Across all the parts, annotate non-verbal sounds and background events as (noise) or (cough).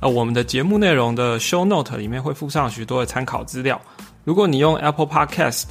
呃，我们的节目内容的 Show Note 里面会附上许多的参考资料。如果你用 Apple Podcast、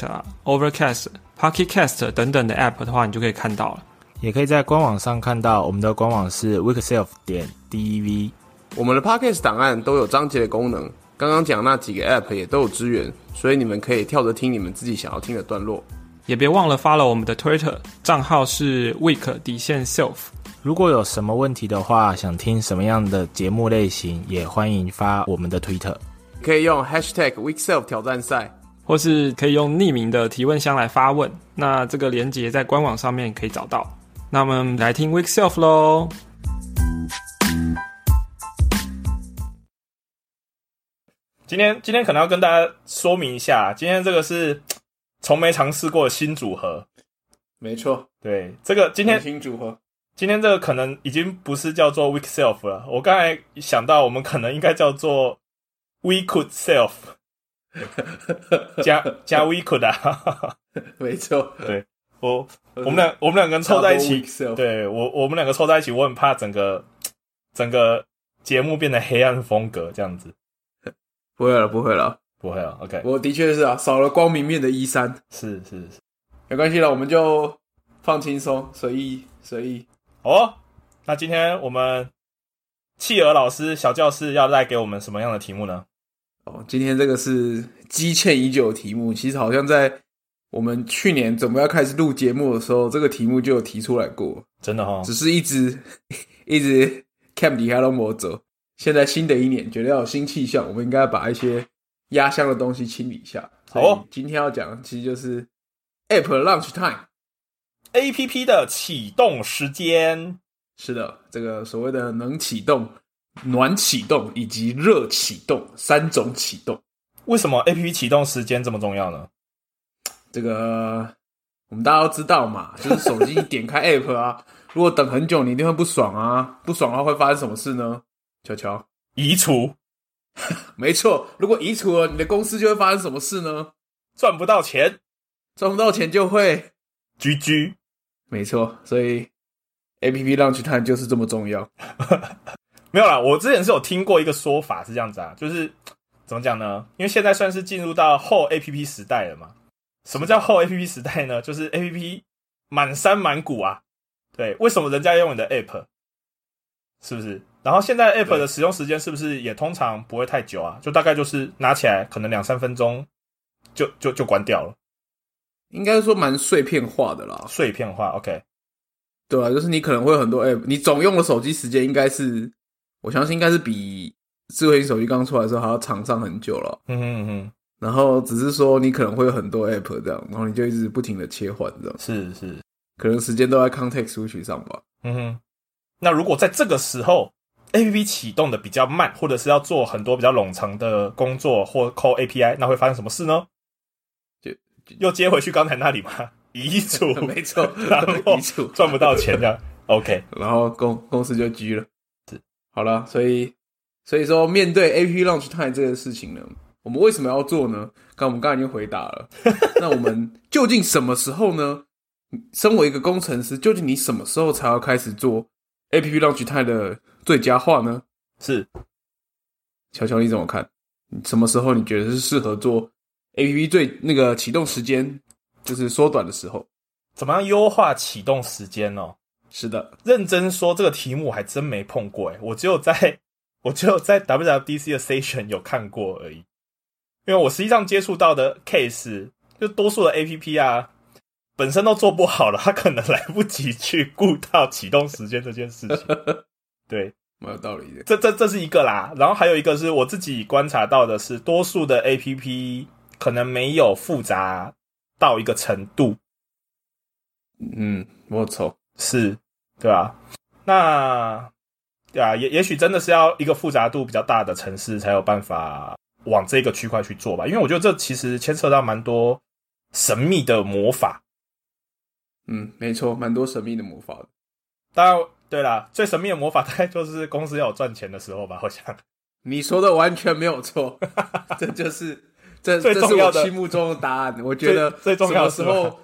Overcast、Pocket Cast 等等的 App 的话，你就可以看到了。也可以在官网上看到，我们的官网是 Weekself 点 dev。我们的 Podcast 档案都有章节的功能，刚刚讲那几个 App 也都有支援，所以你们可以跳着听你们自己想要听的段落。也别忘了 follow 我们的 Twitter 账号是 Week 底线 Self。如果有什么问题的话，想听什么样的节目类型，也欢迎发我们的 Twitter，，可以用 Hashtag Weekself 挑战赛，或是可以用匿名的提问箱来发问。那这个连接在官网上面可以找到。那我们来听 Weekself 喽。今天今天可能要跟大家说明一下，今天这个是从没尝试过的新组合。没错，对，这个今天新组合。今天这个可能已经不是叫做 weak self 了，我刚才想到，我们可能应该叫做 we could self，加 (laughs) 加 we could 啊，没错，对我我们两我们两个人凑在一起，对我我们两个凑在一起，我很怕整个整个节目变得黑暗风格这样子，不会了，不会了，不会啊，OK，我的确是啊，少了光明面的一三，是是是，没关系了，我们就放轻松，随意随意。哦，那今天我们企鹅老师小教室要带给我们什么样的题目呢？哦，今天这个是积欠已久的题目，其实好像在我们去年准备要开始录节目的时候，这个题目就有提出来过，真的哈，只是一直 (laughs) 一直 camp 底下都没走。现在新的一年，觉得要有新气象，我们应该要把一些压箱的东西清理一下。好，今天要讲的其实就是 App Launch Time。A P P 的启动时间是的，这个所谓的能启动、暖启动以及热启动三种启动。为什么 A P P 启动时间这么重要呢？这个我们大家都知道嘛，就是手机点开 (laughs) App 啊，如果等很久，你一定会不爽啊。不爽的话会发生什么事呢？乔乔，移除。(laughs) 没错，如果移除了，你的公司就会发生什么事呢？赚不到钱，赚不到钱就会 G G。没错，所以 A P P Launch Time 就是这么重要。(laughs) 没有啦，我之前是有听过一个说法是这样子啊，就是怎么讲呢？因为现在算是进入到后 A P P 时代了嘛。什么叫后 A P P 时代呢？就是 A P P 满山满谷啊。对，为什么人家用你的 App？是不是？然后现在 App 的使用时间是不是也通常不会太久啊？就大概就是拿起来可能两三分钟就就就关掉了。应该说蛮碎片化的啦，碎片化，OK，对啊，就是你可能会有很多 App，你总用的手机时间应该是，我相信应该是比智慧型手机刚出来的时候还要长上很久了。嗯哼哼，然后只是说你可能会有很多 App 这样，然后你就一直不停的切换这样。是是，可能时间都在 Context Switch 上吧。嗯哼，那如果在这个时候 App 启动的比较慢，或者是要做很多比较冗长的工作或 call API，那会发生什么事呢？就又接回去刚才那里吗？(laughs) 遗嘱，(laughs) 没错，然后遗嘱赚不到钱的，OK，然后公公司就拘了。是，好了，所以所以说面对 A P P Launch Time 这个事情呢，我们为什么要做呢？刚我们刚才已经回答了。(laughs) 那我们究竟什么时候呢？身为一个工程师，究竟你什么时候才要开始做 A P P Launch Time 的最佳化呢？是，乔乔你怎么看？什么时候你觉得是适合做？A P P 最那个启动时间就是缩短的时候，怎么样优化启动时间呢？是的，认真说这个题目我还真没碰过诶，我只有在 (laughs) 我只有在 W W D C 的 session 有看过而已。因为我实际上接触到的 case，就多数的 A P P 啊，本身都做不好了，他可能来不及去顾到启动时间这件事情。(laughs) 对，蛮有道理的。这这这是一个啦，然后还有一个是我自己观察到的是，多数的 A P P。可能没有复杂到一个程度，嗯，我错是，对吧？那对啊，也也许真的是要一个复杂度比较大的城市才有办法往这个区块去做吧，因为我觉得这其实牵涉到蛮多神秘的魔法。嗯，没错，蛮多神秘的魔法的。当然，对啦，最神秘的魔法大概就是公司要有赚钱的时候吧，好像。你说的完全没有错，(laughs) 这就是这最这是重要的我心目中的答案。我觉得最最重要的时候？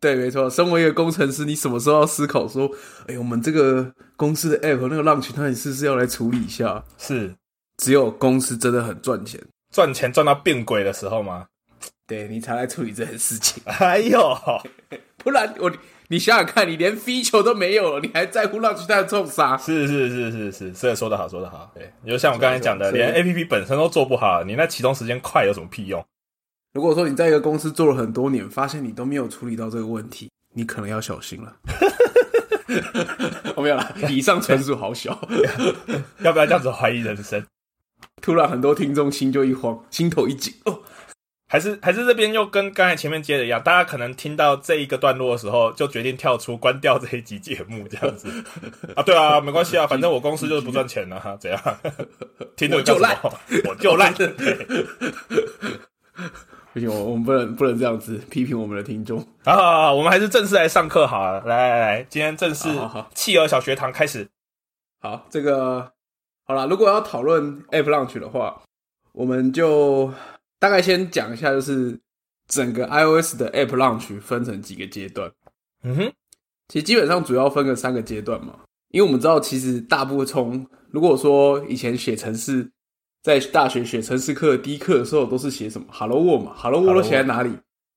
对，没错。身为一个工程师，你什么时候要思考说，哎，我们这个公司的 app 那个浪群，它你是不是要来处理一下？是只有公司真的很赚钱，赚钱赚到变鬼的时候吗？对你才来处理这件事情。哎呦，(laughs) 不然我你想想看，你连 feature 都没有了，你还在乎浪群它的冲杀？是是是是是，是说得好，说得好。对，就像我刚才讲的，是连 A P P 本身都做不好，你那启动时间快有什么屁用？如果说你在一个公司做了很多年，发现你都没有处理到这个问题，你可能要小心了。(laughs) 我没有了，以上纯属好笑。(laughs) 要不要这样子怀疑人生？(laughs) 突然很多听众心就一慌，心头一紧。哦，还是还是这边又跟刚才前面接的一样，大家可能听到这一个段落的时候，就决定跳出关掉这一集节目这样子 (laughs) 啊？对啊，没关系啊，反正我公司就是不赚钱了、哈，怎样？听着我就烂，我就烂。(laughs) 不行，我我们不能不能这样子批评我们的听众。好好好，我们还是正式来上课好了。来来来，今天正式好好好企鹅小学堂开始。好，这个好了，如果要讨论 App Launch 的话，我们就大概先讲一下，就是整个 iOS 的 App Launch 分成几个阶段。嗯哼，其实基本上主要分个三个阶段嘛，因为我们知道，其实大部分从如果说以前写程式，在大学写程式课第一课的时候，都是写什么 Hello World 嘛，Hello World 都写在哪里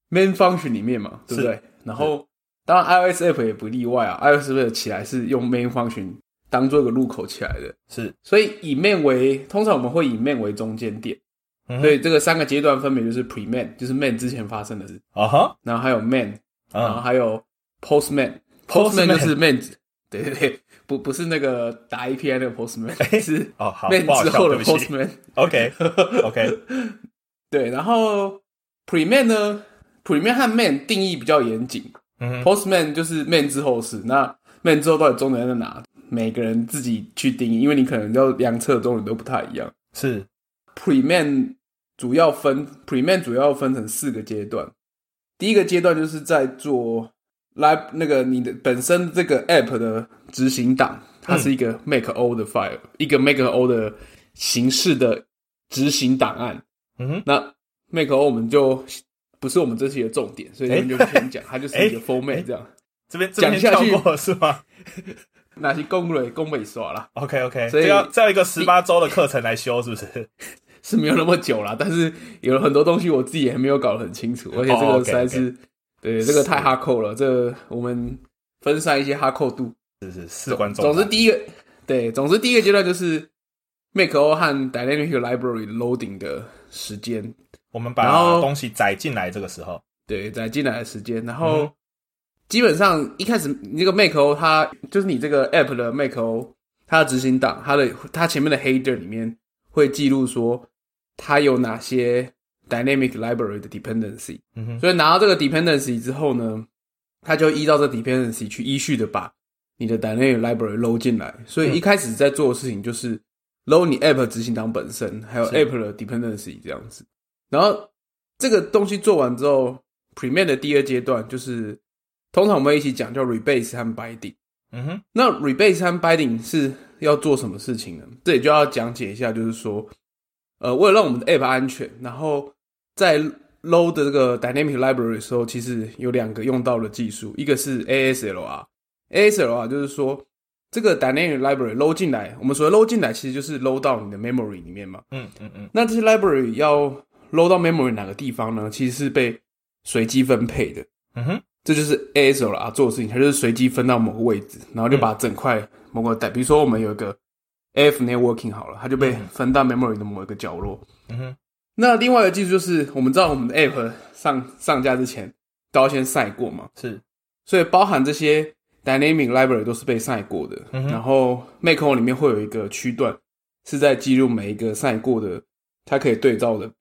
？Main Function 里面嘛，对不对？然后当然 iOS App 也不例外啊，iOS App 起来是用 Main Function 当做一个入口起来的，是，所以以 Main 为通常我们会以 Main 为中间点，嗯所以这个三个阶段分别就是 Pre Main，就是 Main 之前发生的事，啊哈，然后还有 Main，然后啊，还有 Postman。Postman Postman 就是 man，对对对，不不是那个打 API 那个 Postman，是哦，好，man 之后的对不起。Postman。OK OK，(laughs) 对，然后 Preman 呢，Preman 和 man 定义比较严谨。嗯哼，，Postman 就是 man 之后的事。那 man 之后到底中点在哪？每个人自己去定义，因为你可能要量测的中点都不太一样。是，Preman 主要分 Preman 主要分成四个阶段。第一个阶段就是在做来那个你的本身这个 App 的执行档，它是一个 Make O 的 file，、一个 Make O 的形式的执行档案。嗯哼，那 Make O 我们就不是我们这期的重点，所以我们就不先讲，(laughs) 它就是一个 format 这样。这边这边讲下去过是吗那些公蕊公尾刷啦，？OK OK，所以要这要一个十八周的课程来修，是不是？是没有那么久了，但是有很多东西我自己也没有搞得很清楚，而且这哦个实在是、对这个太哈扣了，这个我们分散一些哈扣度。是是事关重大。总之第一个对，总之第一个阶段就是 Make O 和 Dynamic Library Loading 的时间，我们把东西载进来，这个时候，对，载进来的时间，然后、嗯基本上一开始你这个 Make O 它就是你这个 App 的 Make O 它的执行档，它的它前面的 header 里面会记录说它有哪些 Dynamic Library 的 dependency，嗯哼，所以拿到这个 dependency 之后呢，它就依照这 dependency 去依序的把你的 Dynamic Library load 进来。所以一开始在做的事情就是 load 你 App 执行档本身，还有 App 的 dependency 这样子。然后这个东西做完之后，Preman 的第二阶段就是通常我们一起讲叫 rebase 和 binding。嗯哼，那 rebase 和 binding 是要做什么事情呢？这里就要讲解一下，就是说，呃，为了让我们的 app 安全，然后在 load 的这个 dynamic library 的时候，其实有两个用到的技术，一个是 ASLR。ASLR 就是说，这个 dynamic library load 进来，我们所谓 load 进来，其实就是 load 到你的 memory 里面嘛。嗯嗯嗯，那这些 library 要 load 到 memory 哪个地方呢？其实是被随机分配的。嗯哼，这就是 ASLR 做的事情，它就是随机分到某个位置，然后就把整块某个带，比如说我们有一个 AF networking 好了，它就被分到 memory 的某一个角落。嗯哼，那另外一个技术就是，我们知道我们的 app 上上架之前都要先晒过嘛，是，所以包含这些 dynamic library 都是被晒过的。嗯哼然后 Make 里面会有一个区段是在记录每一个晒过的，它可以对照的，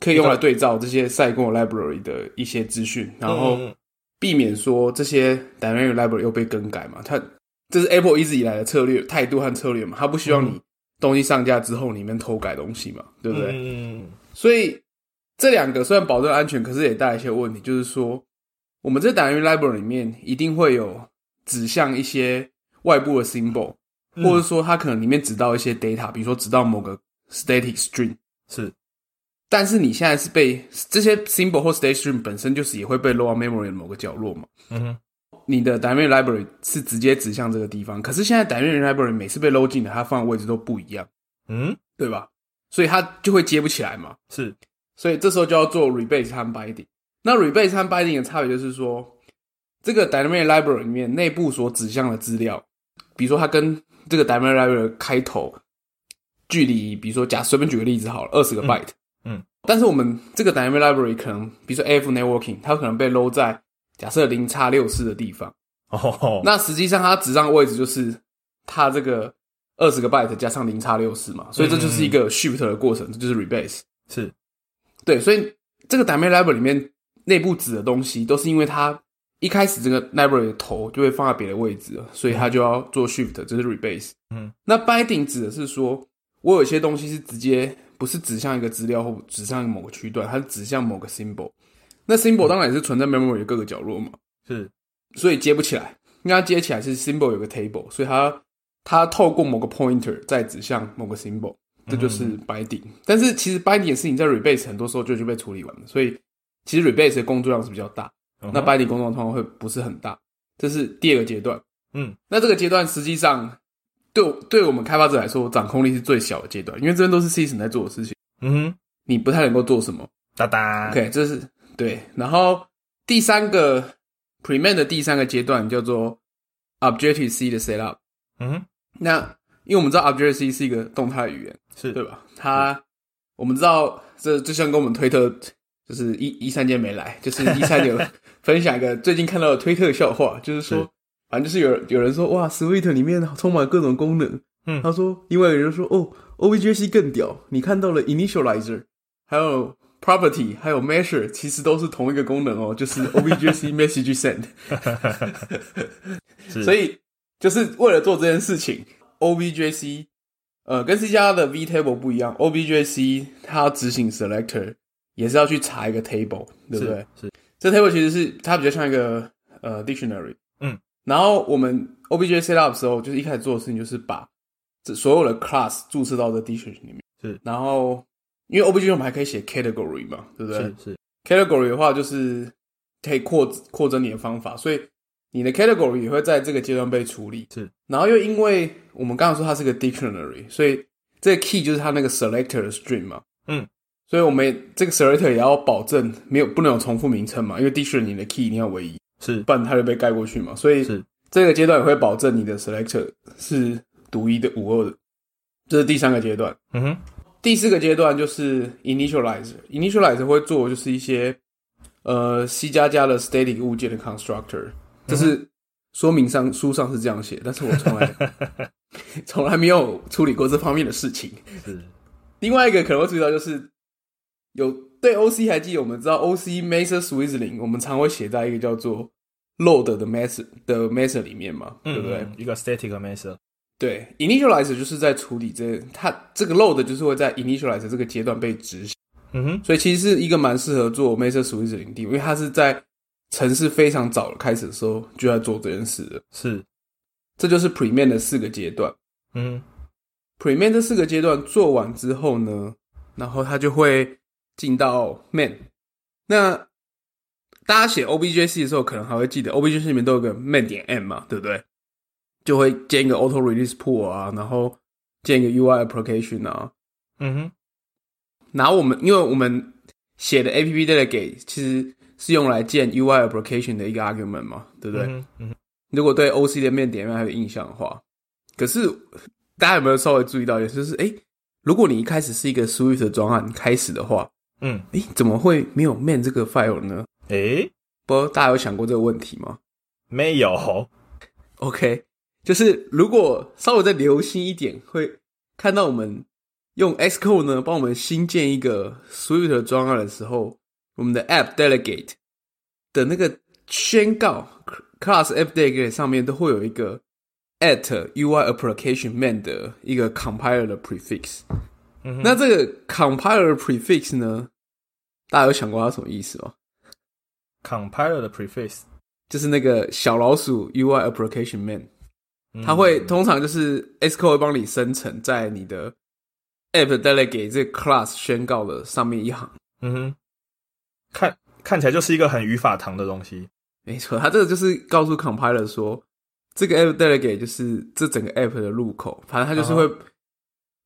可以用来对照这些晒过 library 的一些资讯，然后。避免说这些 dynamic library 又被更改嘛。它这是 Apple 一直以来的策略、态度和策略嘛。它不希望你东西上架之后里面偷改东西嘛，对不对？嗯，所以这两个虽然保证安全，可是也带来一些问题，就是说我们这 dynamic library 里面一定会有指向一些外部的 symbol，、嗯或者说它可能里面指到一些 data，比如说指到某个 static string。是但是你现在是被这些 symbol 或 static string 本身就是也会被 load memory 的某个角落嘛？嗯哼你的 dynamic library 是直接指向这个地方，可是现在 dynamic library 每次被 load 进的，它放的位置都不一样，嗯对吧？所以它就会接不起来嘛。是所以这时候就要做 rebase 和 binding。那 rebase 和 binding 的差别就是说，这个 dynamic library 里面内部所指向的资料，比如说它跟这个 dynamic library 开头距离，比如说假随便举个例子好了，二十个 byte，嗯但是我们这个 dynamic library 可能，比如说 AF networking，它可能被 load 在假设零叉六四的地方，哦，那实际上它指向的位置就是它这个二十个 byte 加上零叉六四嘛，所以这就是一个 shift 的过程，这就是 rebase。是对，所以这个 dynamic library 里面内部指的东西，都是因为它一开始这个 library 的头就会放在别的位置了，所以它就要做 shift，这是 rebase。嗯，那 binding 指的是说，我有一些东西是直接不是指向一个资料或指向某个区段，它是指向某个 symbol。那 symbol 当然也是存在 memory 的各个角落嘛，是所以接不起来。因为它接起来是 symbol 有个 table，所以它它透过某个 pointer 再指向某个 symbol，这就是 binding。但是其实 binding 的事情在 rebase 很多时候就已经被处理完了，所以其实 rebase 的工作量是比较大，那 binding 工作量通常会不是很大。这是第二个阶段。嗯，那这个阶段实际上对我对我们开发者来说，掌控力是最小的阶段，因为这边都是 system 在做的事情，嗯哼你不太能够做什么。哒哒 OK，这是对。然后第三个 preman 的第三个阶段叫做 Objective C 的 setup。嗯那因为我们知道 Objective C 是一个动态语言，是对吧？它我们知道这就像跟我们推特就是一一三年没来，就是一三年 (laughs) 分享一个最近看到的推特笑话，就是说是反正就是有有人说哇，Sweet 里面充满各种功能，嗯他说另外有人说哦，OBJC 更屌，你看到了 initializer，还有 property，还有 measure，其实都是同一个功能哦，就是 OBJC message send。所以就是为了做这件事情，OBJC 呃跟 C 加的 VTable 不一样，OBJC 它要执行 selector 也是要去查一个 table，对不对？是这 table 其实是它比较像一个呃 dictionary，嗯，然后我们 objc set up 的时候，就是一开始做的事情就是把这所有的 class 注册到这 dictionary 里面，是，然后因为 OBJ 我们还可以写 category 嘛，对不对？是是 category 的话，就是可以扩扩增你的方法，所以你的 category 也会在这个阶段被处理。是，然后又因为我们刚刚说它是个 dictionary，所以这个 key 就是它那个 selector 的 string 嘛。嗯，所以我们这个 selector 也要保证没有不能有重复名称嘛，因为 dictionary 你的 key 一定要唯一，是不然它就被盖过去嘛。所以是这个阶段也会保证你的 selector 是独一的无二的。这是第三个阶段。嗯哼第四个阶段就是 initializer，initializer 会做就是一些呃 C 加加的 static 物件的 constructor，这是说明上书上是这样写，但是我从来 (laughs) 从来没有处理过这方面的事情。是另外一个可能会注意到就是有对 OC 还记得我们知道 OC method swizzling，我们常会写在一个叫做 load 的 method 的 method 里面嘛，对不对？嗯一个 static method 对，initializer 就是在处理这它这个 load 就是会在 initializer 这个阶段被执行。嗯哼所以其实是一个蛮适合做 Method Switch 的领地，因为它是在城市非常早开始的时候就在做这件事的。是这就是 Preman 的四个阶段。嗯 Preman 这四个阶段做完之后呢，然后它就会进到 main。那大家写 OBJC 的时候，可能还会记得 OBJC 里面都有个 main 点 M 嘛，对不对？就会建一个 Auto Release Pool 啊，然后建一个 UI Application 啊，嗯哼然后我们因为我们写的 App Delegate 其实是用来建 UI application 的一个 argument 嘛，对不对？嗯哼嗯哼如果对 OC 的面点面还有印象的话，可是大家有没有稍微注意到，也就是诶，如果你一开始是一个 Swift 的专案开始的话，嗯诶，怎么会没有 man 这个 file 呢？诶不大家有想过这个问题吗没有？OK，就是如果稍微再留心一点，会看到我们用 Xcode 呢帮我们新建一个 Swift 的专案的时候，我们的 App Delegate 的那个宣告 Class App Delegate 上面都会有一个 at UI Application Man 的一个 compiler 的 prefix。嗯那这个 compiler prefix 呢，大家有想过它什么意思吗？compiler 的 prefix 就是那个小老鼠 UI application man，嗯它会通常就是 Xcode 会帮你生成在你的 app delegate 这个 class 宣告的上面一行。嗯哼，看看起来就是一个很语法堂的东西。没错，它这个就是告诉 compiler 说，这个 app delegate 就是这整个 app 的入口，反正它就是会、嗯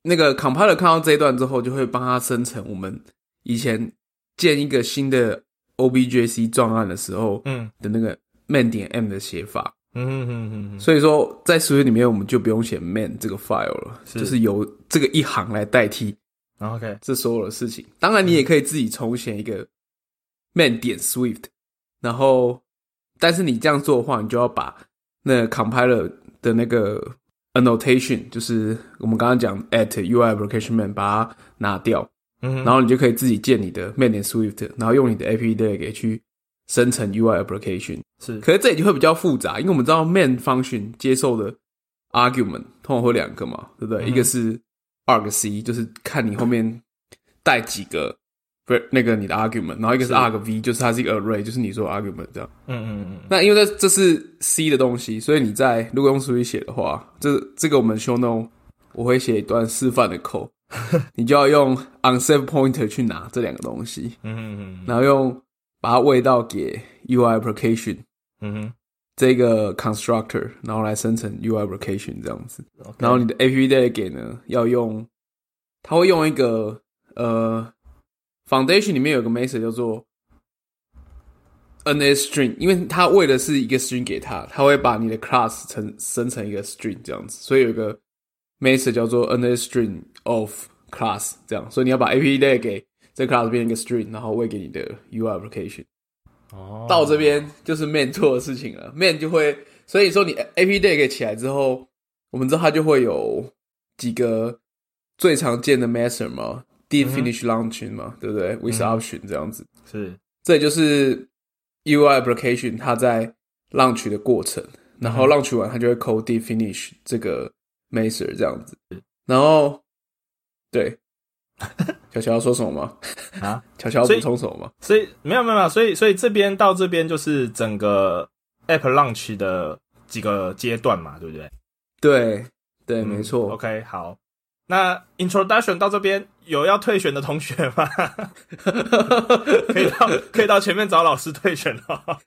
那个 compiler 看到这一段之后，就会帮它生成我们以前建一个新的 objc 状案的时候嗯的那个 man 点 m 的写法。嗯哼哼哼哼，所以说，在 Swift 里面我们就不用写 man 这个 file 了，是。就是由这个一行来代替然后 OK，这所有的事情。当然，你也可以自己重写一个 man 点 Swift，然后，但是你这样做的话，你就要把那 compiler 的那个 annotation，就是我们刚刚讲 at UI application man，把它拿掉，嗯，然后你就可以自己建你的 man 点 Swift，然后用你的 app delegate 去生成 UI application。是可是这里就会比较复杂，因为我们知道 main function 接受的 argument 通常会两个嘛，对不对？嗯一个是 argc，就是看你后面带几个不是那个你的 argument，然后一个是是 argv，就是它是一个 array，就是你说 argument 这样。嗯嗯嗯那因为这这是 C 的东西，所以你在如果用 Swift 写的话，这这个我们 show note 我会写一段示范的 code，(laughs) 你就要用 unsafe pointer 去拿这两个东西，嗯嗯嗯然后用把它喂到给 UI application。嗯哼这个 constructor，然后来生成 UI application 这样子。然后你的 app delegate 呢，要用，它会用一个呃 foundation 里面有个 method 叫做 ns string，因为它为的是一个 string 给它，它会把你的 class 成生成一个 string 这样子，所以有一个 method 叫做 ns string of class 这样，所以你要把 app delegate 这 class 变成一个 string，然后喂给你的 UI application。哦到这边就是 man 做的事情了，man 就会，所以说你 A P Day 给起来之后，我们知道它就会有几个最常见的 method 嘛哼 finish launching 嘛，对不对？with 嗯 option 这样子，是这也就是 UI application 它在 launch 的过程，然后嗯 launch 完它就会 call deep finish 这个 method 这样子，然后对，(laughs) 乔乔要说什么吗？啊，(laughs) 乔乔要补充什么吗？所以没有没有没有，所以所以这边到这边就是整个 App Launch 的几个阶段嘛，对不对？对对，嗯没错。OK，好，那 Introduction 到这边有要退选的同学吗？(laughs) 可以到可以到前面找老师退选了。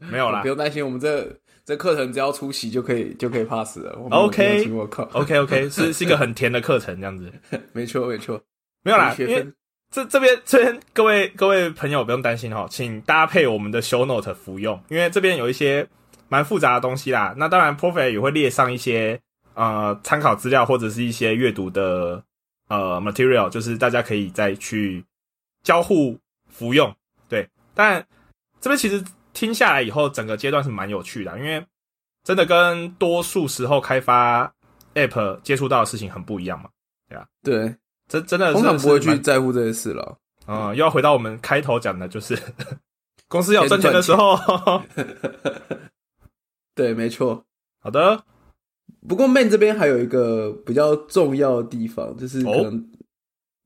没有啦不用担心，我们这这课程只要出席就可以就可以 pass 了。OK 请我靠，OK OK，(laughs) 是是一个很甜的课程，这样子。(laughs) 没错没错，没有啦，因为这这边这边各位各位朋友不用担心哈，请搭配我们的 show note 服用，因为这边有一些蛮复杂的东西啦。那当然 p r o f e 也会列上一些呃参考资料或者是一些阅读的呃 material，就是大家可以再去交互服用。对，但这边其实听下来以后，整个阶段是蛮有趣的，因为真的跟多数时候开发 app 接触到的事情很不一样嘛。对，真真的通常不会去在乎这些事了。嗯，又要回到我们开头讲的，就是 (laughs) 公司要赚钱的时候。(laughs) 对，没错。好的，不过 Man 这边还有一个比较重要的地方，就是可哦能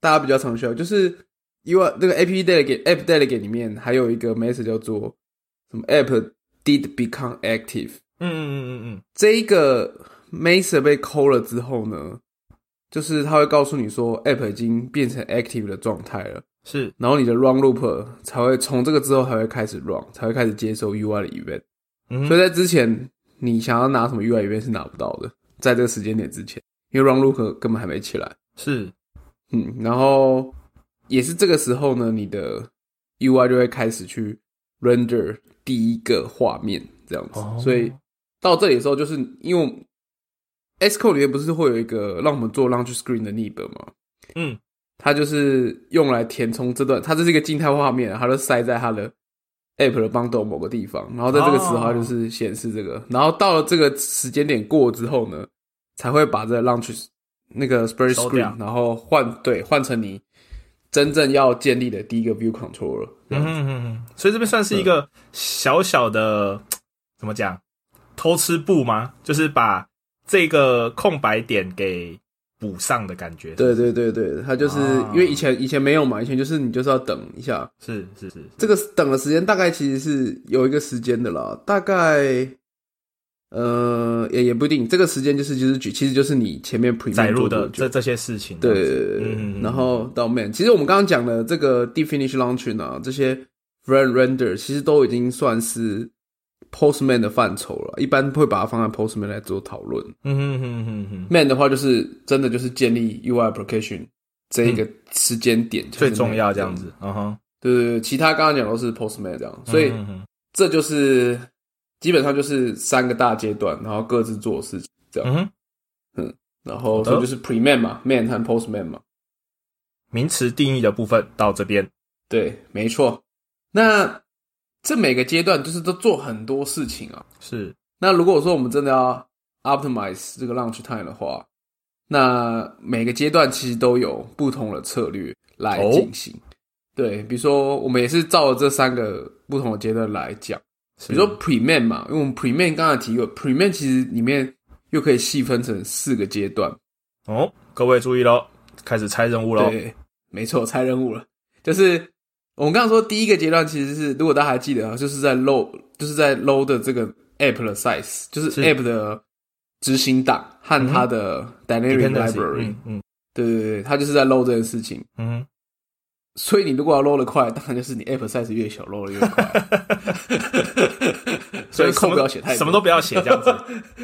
大家比较常需要，就是因为那个 App Delegate App Delegate 里面还有一个 method 叫做什么 App did become active。嗯嗯嗯嗯嗯，这一个 method 被抠了之后呢，就是它会告诉你说 App 已经变成 active 的状态了。是然后你的 run loop 才会从这个之后才会开始 run，才会开始接收 UI 的 event。嗯所以在之前，你想要拿什么 UI event 是拿不到的，在这个时间点之前，因为 run loop 根本还没起来。是嗯，然后也是这个时候呢，你的 UI 就会开始去 render 第一个画面这样子。哦所以到这里的时候，就是因为我们 Xcode 里面不是会有一个让我们做 launch screen 的 nib 吗？嗯它就是用来填充这段，它这是一个静态画面，它就塞在它的 app 的 bundle 某个地方，然后在这个时候它就是显示这个，然后到了这个时间点过之后呢，才会把这个 launch 那个 spread 收掉 screen，然后换对换成你真正要建立的第一个 view controller 嗯所以这边算是一个小小的怎么讲偷吃布吗？就是把这个空白点给补上的感觉。对对对对，它就是、啊。因为以前以前没有嘛，以前就是你就是要等一下，是是是，这个等的时间大概其实是有一个时间的啦，大概呃也也不一定，这个时间就是就是举，其实就是你前面 pre 载入的这这些事情。对然后到 man，其实我们刚刚讲的这个 deep finish launching 啊，这些 front render 其实都已经算是 postman 的范畴了，一般会把它放在 postman 来做讨论。嗯哼哼哼哼，man 的话就是真的就是建立 UI application 这一个时间点、嗯最重要这样子。嗯哼，对对对，其他刚刚讲都是 postman 这样，所以这就是基本上就是三个大阶段，然后各自做事情这样，嗯哼，然后好的所以就是 pre man 嘛，man 和 postman 嘛。名词定义的部分到这边。对，没错。那这每个阶段就是都做很多事情啊。是，那如果说我们真的要 optimize 这个 launch time 的话，那每个阶段其实都有不同的策略来哦进行。对，比如说我们也是照着这三个不同的阶段来讲。比如说 pre man 嘛，因为我们 pre man 刚才提过，pre man 其实里面又可以细分成四个阶段。哦，各位注意喽，开始拆任务喽。对，没错，猜任务了。就是我们刚刚说第一个阶段，其实是如果大家还记得啊，就是在 load，就是在 load 的这个 app 的 size，就是是 app 的执行档和它的 dynamic Dependency，library。嗯嗯对对对，它就是在 load 这件事情。嗯所以你如果要 load 的快，当然就是你 app size 越小，load 的越快。(laughs) 所以空不要写太多，什么都不要写，这样子。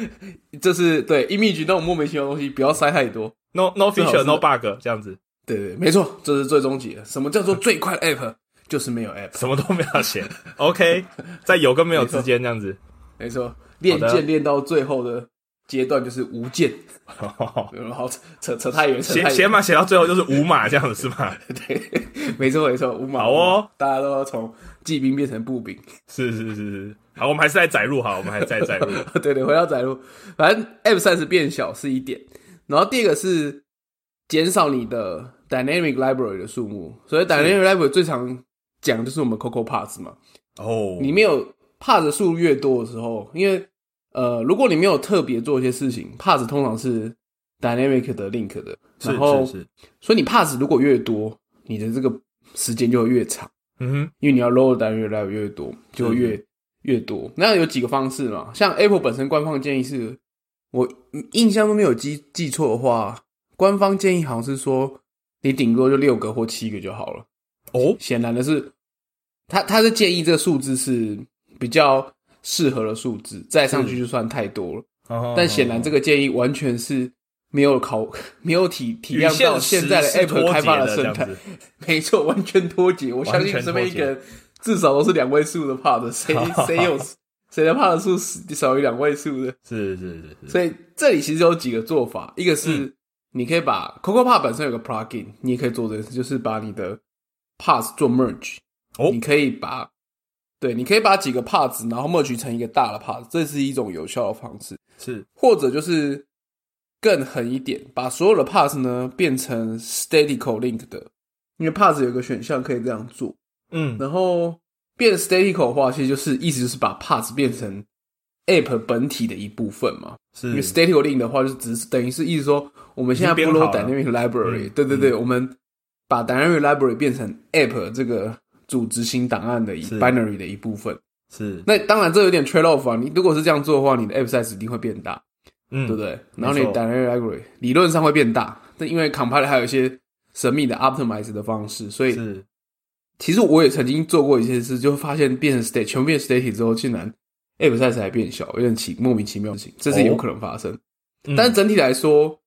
(laughs) 这是对 image 那种莫名其妙的东西，不要塞太多。No no feature no bug 这样子，对对，对没错，这是最终极的。什么叫做最快的 app？(laughs) 就是没有 app。什么都不要写。OK，在有跟没有之间这样子。没错，练剑练到最后的阶段就是无剑。(laughs) 好扯扯扯太远，扯太远。写写码写到最后就是五码这样子是吗？(laughs) 对，没错没错，五马好哦，大家都要从骑兵变成步兵。是是是是。好，我们还是在载入，好，我们还是在载入。(laughs) 对对，回到载入，反正 app size 变小是一点，然后第二个是减少你的 dynamic library 的数目。所以 dynamic library 最常讲就是我们 Coco Parts 嘛，哦，你没有 parts 数越多的时候，因为呃，如果你没有特别做一些事情，parts 通常是 dynamic 的 link 的，然后所以你 parts 如果越多，你的这个时间就会越长，嗯哼，因为你要 load 的单元来越多，就越越多。那有几个方式嘛？像 Apple 本身官方建议是，我印象都没有记记错的话，官方建议好像是说，你顶多就六个或七个就好了。哦，显然的是，他他是建议这个数字是比较适合的数字，再上去就算太多了。哦但显然这个建议完全是没有考 (laughs) 没有体体谅到现在的 App 开发的生态。(laughs) 没错，完全脱节。我相信身边一个人至少都是两位数的 part，谁 (laughs) 谁有谁的 part 数少于两位数的？是是是是，所以这里其实有几个做法，一个是嗯。你可以把 Coco Part 本身有个 plugin，你也可以做这件事，就是把你的 parts 做 merge，哦。你可以把对，你可以把几个 parts 然后 merge 成一个大的 part，这是一种有效的方式。是或者就是更狠一点，把所有的 parts 呢变成 statical link 的，因为 parts 有个选项可以这样做。嗯然后变 statical 的话，其实就是意思就是把 parts 变成 app 本体的一部分嘛。是因为 statical link 的话，就只是等于是意思说，我们现在不已经编 load 好了 dynamic library，、嗯对对对，我们把 dynamic library 变成 app 这个主执行档案的一 binary 的一部分。是，那当然这有点 trade off 啊，你如果是这样做的话，你的 app size 一定会变大。嗯对不对？然后你没错 dynamic library 理论上会变大，但因为 compiler 还有一些神秘的 optimize 的方式，所以是其实我也曾经做过一些事，就发现变成 state 全部变 state 之后，竟然 app size 还变小，有点奇莫名其妙的事情，这是有可能发生。嗯但是整体来说，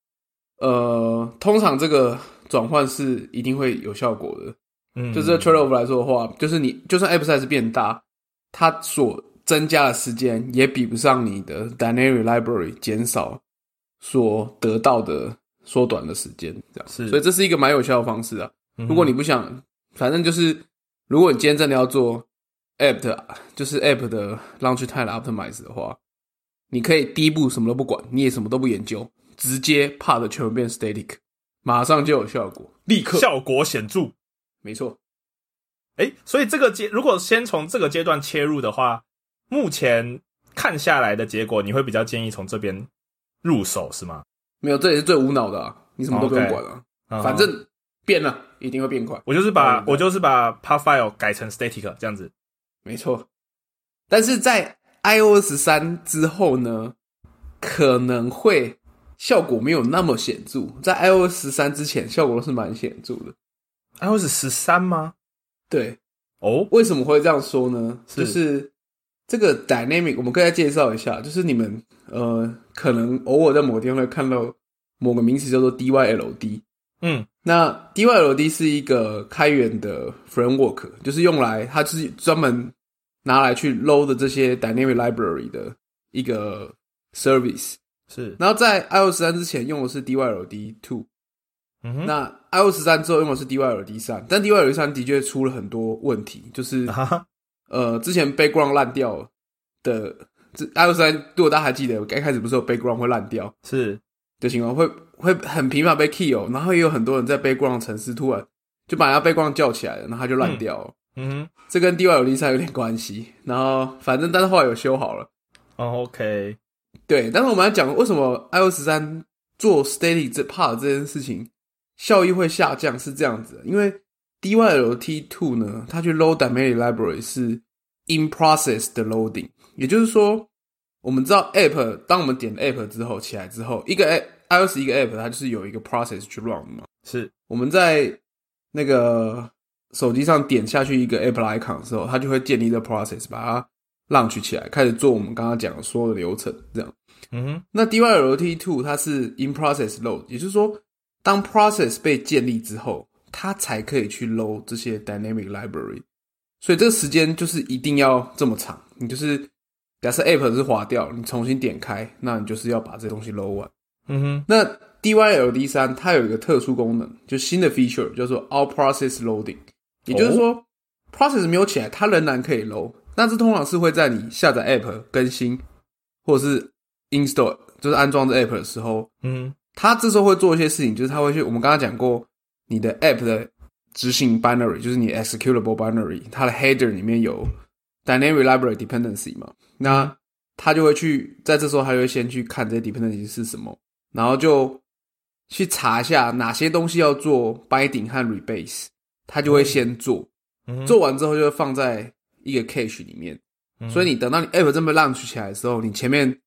呃，通常这个转换是一定会有效果的。嗯就这个 trade off 来说的话，就是你就算 app size 变大，它所增加的时间也比不上你的 dynamic library 减少所得到的缩短的时间，这样。是所以这是一个蛮有效的方式啊。嗯如果你不想，反正就是，如果你今天真的要做 app 的，就是 app 的 launch time optimize 的话，你可以第一步什么都不管，你也什么都不研究，直接 part 全部变 static，马上就有效果，立刻，效果显著。没错。哎，所以这个阶如果先从这个阶段切入的话，目前看下来的结果，你会比较建议从这边入手是吗？没有，这也是最无脑的、啊。你什么都不用管了，嗯反正变了，一定会变快。我就是把嗯我就是把 path file 改成 static 这样子。没错，但是在 iOS 三之后呢，可能会效果没有那么显著。在 iOS 十三之前，效果都是蛮显著的。iOS 十三吗？对，哦，为什么会这样说呢？是就是这个 dynamic，我们可以再介绍一下，就是你们呃，可能偶尔在某个地方会看到某个名词叫做 DYLD。嗯那 DYLD 是一个开源的 framework，就是用来它就是专门拿来去 load 的这些 dynamic library 的一个 service。是，然后在 iOS 三之前用的是 DYLD two，、那 iOS 三之后用的是 DYLD 三，但 DYLD 三的确出了很多问题，就是呃之前 background 烂掉的，这 iOS 三如果大家还记得，刚开始不是有 background 会烂掉是，的情况，会会很频繁被 kill，然后也有很多人在 background 城市突然就把人家 background 叫起来了，然后它就烂掉了。嗯哼，这跟 DYLD 三有点关系，然后反正但是后来有修好了。哦，OK，对，但是我们要讲为什么 iOS 三做 static 这 part 这件事情效益会下降，是这样子，因为 DYLT two 呢，它去 load dynamic library 是 in process 的 loading，也就是说，我们知道 app 当我们点 app 之后起来之后，一个 app iOS 一个 app 它就是有一个 process 去 run 嘛，是，我们在那个手机上点下去一个 Apple icon 时候，它就会建立这 process，把它 launch 起来，开始做我们刚刚讲的所有的流程。这样，嗯哼，那 DYLT two 它是 in process load，也就是说，当 process 被建立之后，它才可以去 load 这些 dynamic library。所以这个时间就是一定要这么长。你就是假设 App 是划掉，你重新点开，那你就是要把这东西 load 完。嗯哼，那 DYLD 三它有一个特殊功能，就新的 feature 叫做 All Process Loading，也就是说、process 没有起来，它仍然可以 load。那这通常是会在你下载 app 更新或者是 install，就是安装这 app 的时候，嗯它这时候会做一些事情，就是他会去我们刚刚讲过，你的 app 的执行 binary，就是你 executable binary，它的 header 里面有 dynamic library dependency 嘛，那他就会去在这时候，他就会先去看这些 dependency 是什么，然后就去查一下哪些东西要做 binding 和 rebase，他就会先做，嗯，做完之后就会放在一个 cache 里面。嗯。所以你等到你 app 这么 launch 起来的时候，你前面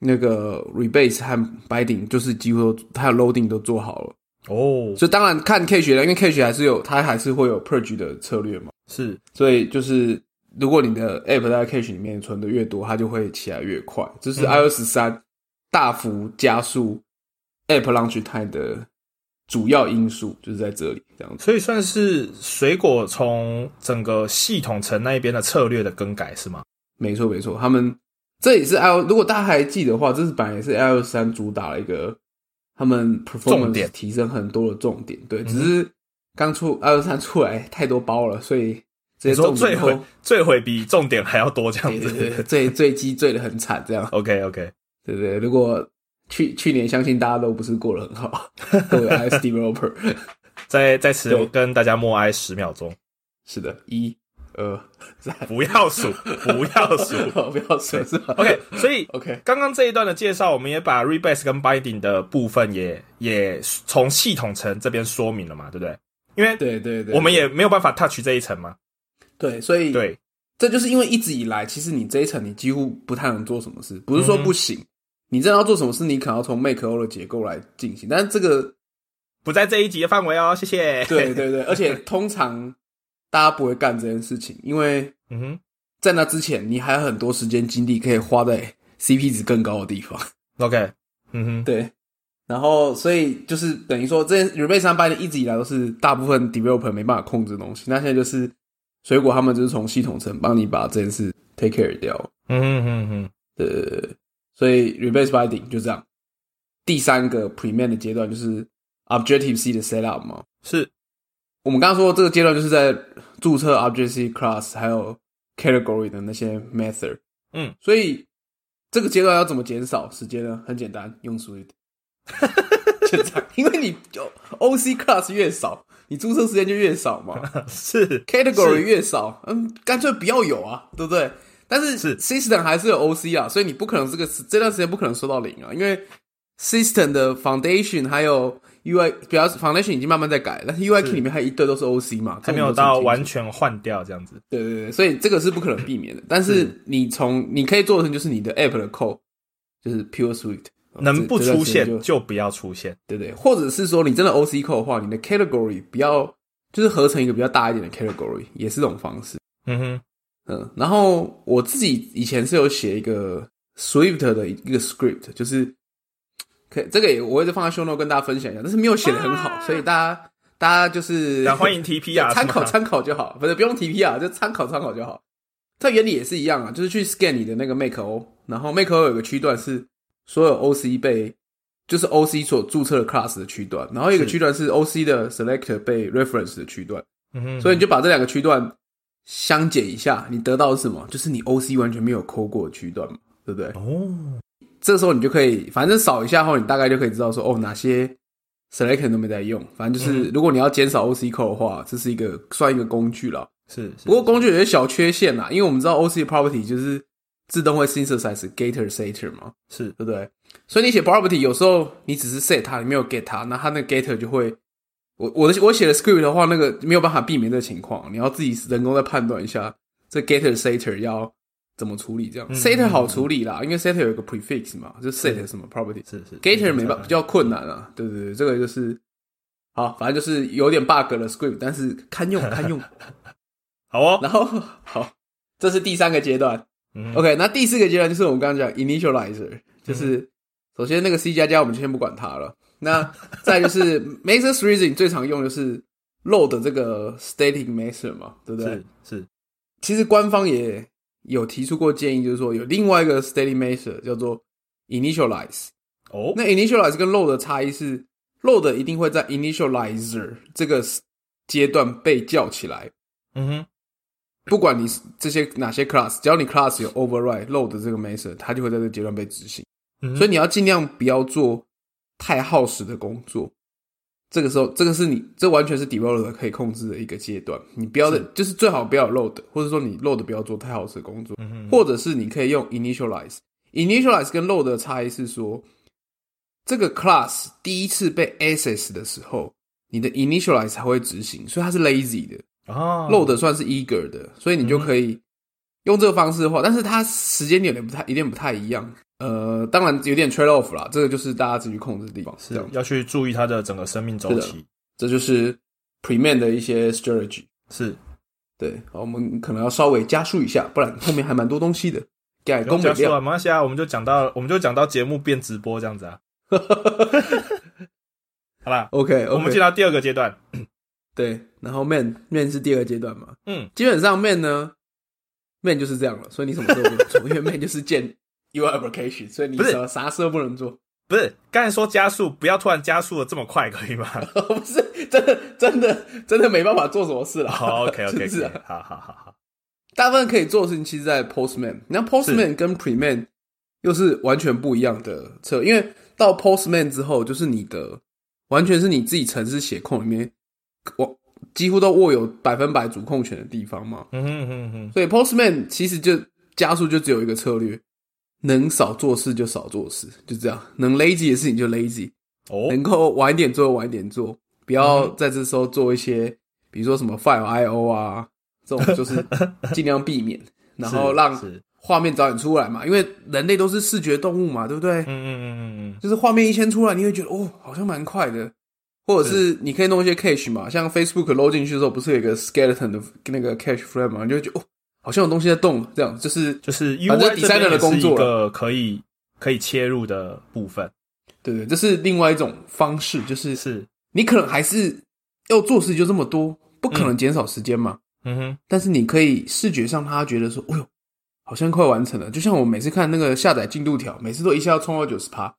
那个 rebase 和 binding 就是几乎它的 loading 都做好了。哦，所以当然看 cache 了，因为 cache 还是有它还是会有 purge 的策略嘛。是，所以就是如果你的 app 在 cache 里面存的越多，它就会起来越快。这是嗯 iOS 三大幅加速 app launch time 的主要因素，就是在这里这样子。所以算是水果从整个系统层那一边的策略的更改是吗？没错，没错，他们这也是 iOS。如果大家还记得的话，这是本来也是 iOS 三主打了一个他们重 performance 点提升很多的重点。对，嗯只是刚出 iOS 三出来太多包了，所以直接说些重点坠毁坠毁比重点还要多这样对对对，子。坠坠机坠的很惨，这样 OK OK，对不对？如果去去年相信大家都不是过得很好，各位 iOS developer，在在此我跟大家默哀十秒钟，是的，一、二、(laughs) 三，(laughs) 不要数，不要数。不要数是吧 OK，所以 OK，刚刚这一段的介绍，我们也把 rebase 跟 binding 的部分也也从系统层这边说明了嘛，对不对？因为对对对，我们也没有办法 touch 这一层嘛。对，所以对，这就是因为一直以来，其实你这一层你几乎不太能做什么事，不是说不行，你真的要做什么事，你可能要从 Make O 的结构来进行。但是这个，不在这一集的范围哦，谢谢。对对对，而且 (laughs) 通常大家不会干这件事情，因为嗯哼在那之前，你还有很多时间精力可以花在 CP 值更高的地方。，OK，嗯哼，对，然后所以就是等于说，这 Rebase 三八一直以来都是大部分 developer 没办法控制的东西，那现在就是水果他们就是从系统层帮你把这件事 take care 掉。嗯嗯嗯哼，呃，所以 rebase binding 就这样。第三个 pre-man 的阶段就是 Objective C 的 setup 嘛。是我们刚刚说这个阶段就是在注册 Objective C class 还有 category 的那些 method。嗯，所以这个阶段要怎么减少时间呢？很简单，用 Swift。就这样，因为你就 OC class 越少，你注册时间就越少嘛。(laughs) 是 category 越少，嗯，干脆不要有啊，对不对？但是是 system 还是有 OC 啊，所以你不可能这个这段时间不可能收到零啊，因为 system 的 foundation 还有 UI 比较 Foundation 已经慢慢在改，但是 UI 是 key 里面还有一堆都是 OC 嘛，还没有到完全换掉这样子。对对对，所以这个是不可能避免的。但是你从你可以做成就是你的 App 的 code 就是 Pure Swift，哦能不出现就不要出现。对对，或者是说你真的 OC code 的话，你的 category 不要就是合成一个比较大一点的 category，也是这种方式。嗯哼，嗯，然后我自己以前是有写一个 Swift 的一个 script，就是可以这个也我会再放在 show note 跟大家分享一下，但是没有写的很好，所以大家大家就是欢迎 TP 啊，参考参考就好，不是不用 TP 啊，就参考参考就好。它原理也是一样啊，就是去 scan 你的那个 make O，然后 make O 有个区段是所有 OC 被就是 OC 所注册的 class 的区段，然后一个区段是 OC 的 selector 被 reference 的区段，嗯哼，所以你就把这两个区段相减一下，你得到的是什么？就是你 OC 完全没有抠过的区段嘛，对不对？哦，这时候你就可以，反正扫一下后，你大概就可以知道说，哦，哪些 selection 都没在用。反正就是，嗯如果你要减少 OC 扣的话，这是一个算一个工具了。是，不过工具有些小缺陷啦，因为我们知道 OC property 就是自动会 synthesize getter setter 嘛，是对不对？所以你写 property 有时候你只是 set 它，你没有 get 它，那它那个 getter 就会，我我的我写的 script 的话，那个没有办法避免这个情况，你要自己人工再判断一下这 getter setter 要怎么处理。这样、嗯 setter 嗯好处理啦，因为 setter 有一个 prefix 嘛，就 set 什么 property。是是 Gator 没办法，比较困难啊。对对对，这个就是好，反正就是有点 bug 了 script，但是堪用 (laughs) 堪用。好哦。然后好，这是第三个阶段。嗯 OK，那第四个阶段就是我们刚刚讲 initializer，就是首先那个 C 加加我们就先不管它了。那再就是 (laughs) master freezing 最常用的是 load 这个 static master 嘛，对不对？是是其实官方也有提出过建议，就是说有另外一个 static master 叫做 initialize。哦，那 initialize 跟 load 的差异是，load 一定会在 initializer 这个阶段被叫起来，嗯哼，不管你是这些哪些 class，只要你 class 有 override load 这个 method，它就会在这个阶段被执行。嗯所以你要尽量不要做太耗时的工作。这个时候，这个是你这完全是 developer 可以控制的一个阶段。你不要的，就是最好不要有 load，或者说你 load 不要做太耗时的工作。嗯，或者是你可以用 initialize。initialize 跟 load 的差异是说，这个 class 第一次被 access 的时候，你的 initialize 才会执行，所以它是 lazy 的。哦 load 算是 eager 的，所以你就可以用这个方式的话，但是它时间点有点不太，有点不太一样。呃，当然有点 trade off 啦，这个就是大家自己控制的地方。是要去注意它的整个生命周期。这就是 preman 的一些 strategy。是，对，好，我们可能要稍微加速一下，不然后面还蛮多东西的。改工美料加速啊，没关系啊，我们就讲到，我们就讲到节目变直播这样子啊。(laughs) 好啦，OK，, 我们进到第二个阶段。对，然后 man man 是第二个阶段嘛，嗯，基本上 man 呢，man 就是这样了，所以你什么事都不能做，因为 man 就是建 UI application，所以你不是啥啥事都不能做。不是，刚才说加速，不要突然加速的这么快，可以吗？(laughs) 不是真的真的真的没办法做什么事了。好，OK OK，是啊，好好好好，大部分可以做的事情，其实在 Postman。那 Postman 跟 Preman 又是完全不一样的策，因为到 Postman 之后，就是你的完全是你自己城市写控里面，我几乎都握有百分百主控权的地方嘛。嗯哼哼哼，所以 Postman 其实就加速就只有一个策略，能少做事就少做事，就这样。能 lazy 的事情就 lazy，哦，能够晚一点做晚一点做，不要嗯在这时候做一些，比如说什么 file I/O 啊，这种就是 (laughs) 尽量避免，然后让，画面早点出来嘛，因为人类都是视觉动物嘛，对不对？嗯嗯嗯嗯嗯，就是画面一先出来，你会觉得哦，好像蛮快的，或者是你可以弄一些 cache 嘛，像 Facebook 搂进去的时候，不是有一个 skeleton 的那个 cache frame 嘛，你就会觉得哦，好像有东西在动，这样就是就是反正也是一的工作个可以可以切入的部分，对对，这是另外一种方式，就是是，你可能还是要做事就这么多，不可能减少时间嘛。嗯哼，但是你可以视觉上，他觉得说，哦呦，好像快完成了。就像我每次看那个下载进度条，每次都一下要冲到九十趴，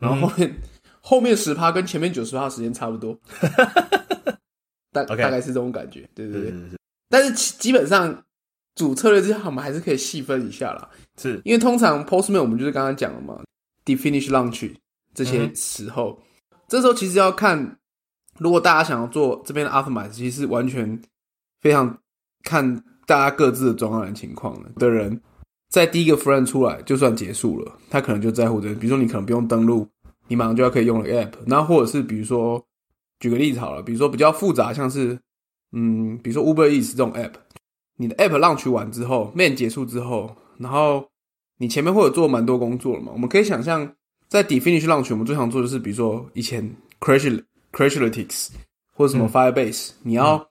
然后后面、后面十趴跟前面九十趴时间差不多，(laughs) 大大概是这种感觉，对对对。但是基本上主策略之下，我们还是可以细分一下啦。是，因为通常 Postman 我们就是刚刚讲了嘛，definish launch 这些时候，这时候其实要看，如果大家想要做这边的 optimize，其实是完全非常看大家各自的专案的情况的的人，在第一个 friend 出来就算结束了，他可能就在乎这个，比如说你可能不用登录你马上就要可以用了 app。那或者是比如说，举个例子好了，比如说比较复杂，像是嗯，比如说 Uber Eats 这种 app，你的 app launch 完之后，main 结束之后，然后你前面会有做蛮多工作了嘛？我们可以想象，在 definish launch 我们最常做的是，比如说以前 crash crashlytics 或者什么 Firebase，、你要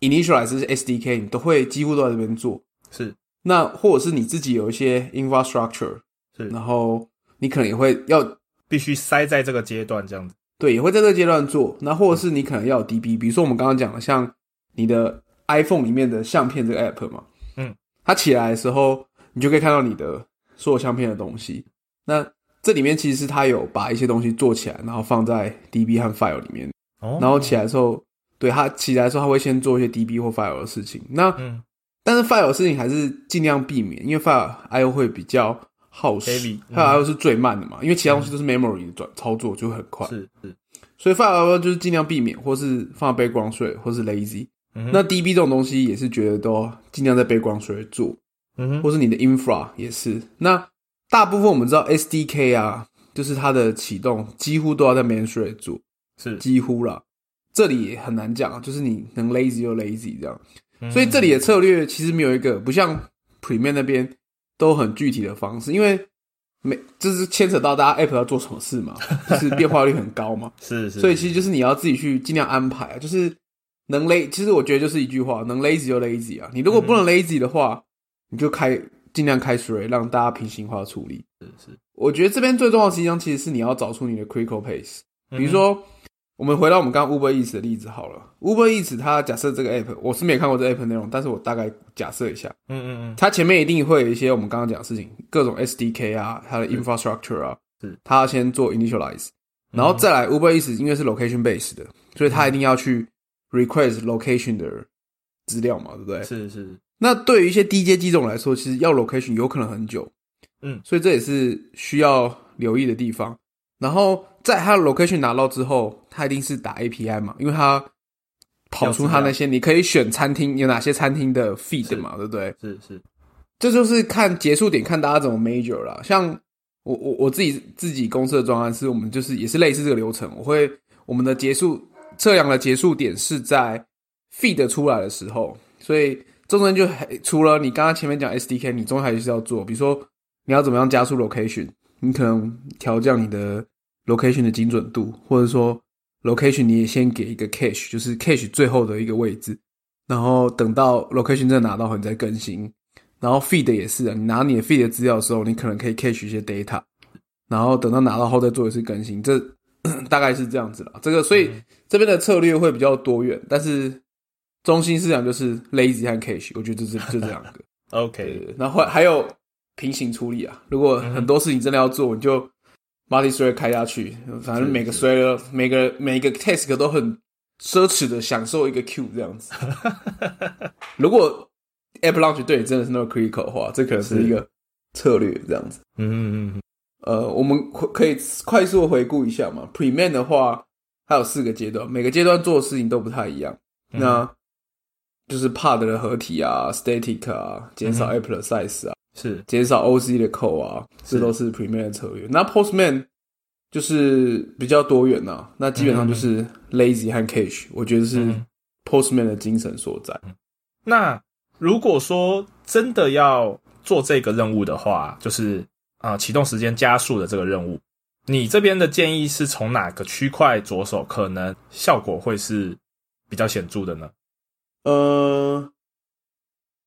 initialize 是 SDK，你都会几乎都在这边做。是那或者是你自己有一些 infrastructure，是然后你可能也会要必须塞在这个阶段这样子。对，也会在这个阶段做。那或者是你可能要有 DB，比如说我们刚刚讲的，像你的 iPhone 里面的相片这个 app 嘛，嗯，它起来的时候，你就可以看到你的所有相片的东西。那这里面其实是它有把一些东西做起来，然后放在 DB 和 file 里面，哦。然后起来的时候，对它起来的时候，它会先做一些 DB 或 file 的事情。那嗯。但是 file 的事情还是尽量避免，因为 file I/O 会比较耗时，file I/O 是最慢的嘛，因为其他东西都是 memory 的转操作就很快。是是，所以 file I/O 就是尽量避免，或是放在 background 睡，或是 lazy。嗯那 DB 这种东西也是觉得都尽量在 background 睡做，嗯哼或是你的 infra 也是。那大部分我们知道 SDK 啊，就是它的启动几乎都要在 main 做，是，几乎啦。这里也很难讲，啊就是你能 lazy 就 lazy 这样。嗯所以这里的策略其实没有一个不像 Premium 那边都很具体的方式，因为每就是牵扯到大家 App 要做什么事嘛，就是变化率很高嘛。(laughs) 是是，所以其实就是你要自己去尽量安排啊，就是能 lazy，其实我觉得就是一句话，能 lazy 就 lazy 啊。你如果不能 lazy 的话，你就开尽量开 thread，让大家平行化处理。是是，我觉得这边最重要的实际上其实是你要找出你的 critical pace。嗯比如说，我们回到我们刚刚 Uber Eats 的例子好了，Uber Eats 它假设这个 app，我是没有看过这 app 内容，但是我大概假设一下，嗯嗯嗯，它前面一定会有一些我们刚刚讲的事情，各种 SDK 啊，它的 infrastructure 啊，是。它要先做 initialize，然后再来 Uber Eats 因为是 location based 的，所以它一定要去 request location 的资料嘛，对不对？是是，那对于一些低阶机种来说，其实要 location 有可能很久，嗯所以这也是需要留意的地方。然后在它的 location 拿到之后，它一定是打 API 嘛，因为它跑出它那些，你可以选餐厅有哪些餐厅的 feed 嘛，对不对？是是，这就是看结束点，看大家怎么 major 啦。像我我我自己自己公司的专案是我们就是也是类似这个流程，我会我们的结束测量的结束点是在 feed 出来的时候，所以中间就除了你刚刚前面讲 SDK，你中间还是要做，比如说你要怎么样加速 location，你可能调降你的 location 的精准度，或者说 location 你也先给一个 cache，就是 cache 最后的一个位置，然后等到 location 真的拿到后你再更新。然后 feed 也是，你拿你的 feed 的资料的时候，你可能可以 cache 一些 data，然后等到拿到后再做一次更新，这 (coughs) 大概是这样子了。这个所以这边的策略会比较多元，但是中心思想就是 lazy 和 cache，我觉得就是就 (laughs) 这两个。OK，然后还有平行处理啊，如果很多事情真的要做，你就 multi thread 开下去，反正每个 thread 每个每个 task 都很奢侈的享受一个 queue 这样子。(laughs) 如果 app launch 对你真的是 no critical 的话，这可能是一个策略这样子。嗯嗯嗯呃，我们会可以快速回顾一下嘛。Pre-man 的话，它有四个阶段，每个阶段做的事情都不太一样。嗯。那就是 Pad 的合体啊，Static 啊，减少嗯 App 的 size 啊，是。减少 OC 的扣啊，这都是 Pre-man 的策略。那 Postman 就是比较多元呐、那基本上就是 Lazy 和 Cache，我觉得是嗯。Postman 的精神所在。那如果说真的要做这个任务的话，就是啊、呃启动时间加速的这个任务，你这边的建议是从哪个区块着手，可能效果会是比较显著的呢？呃，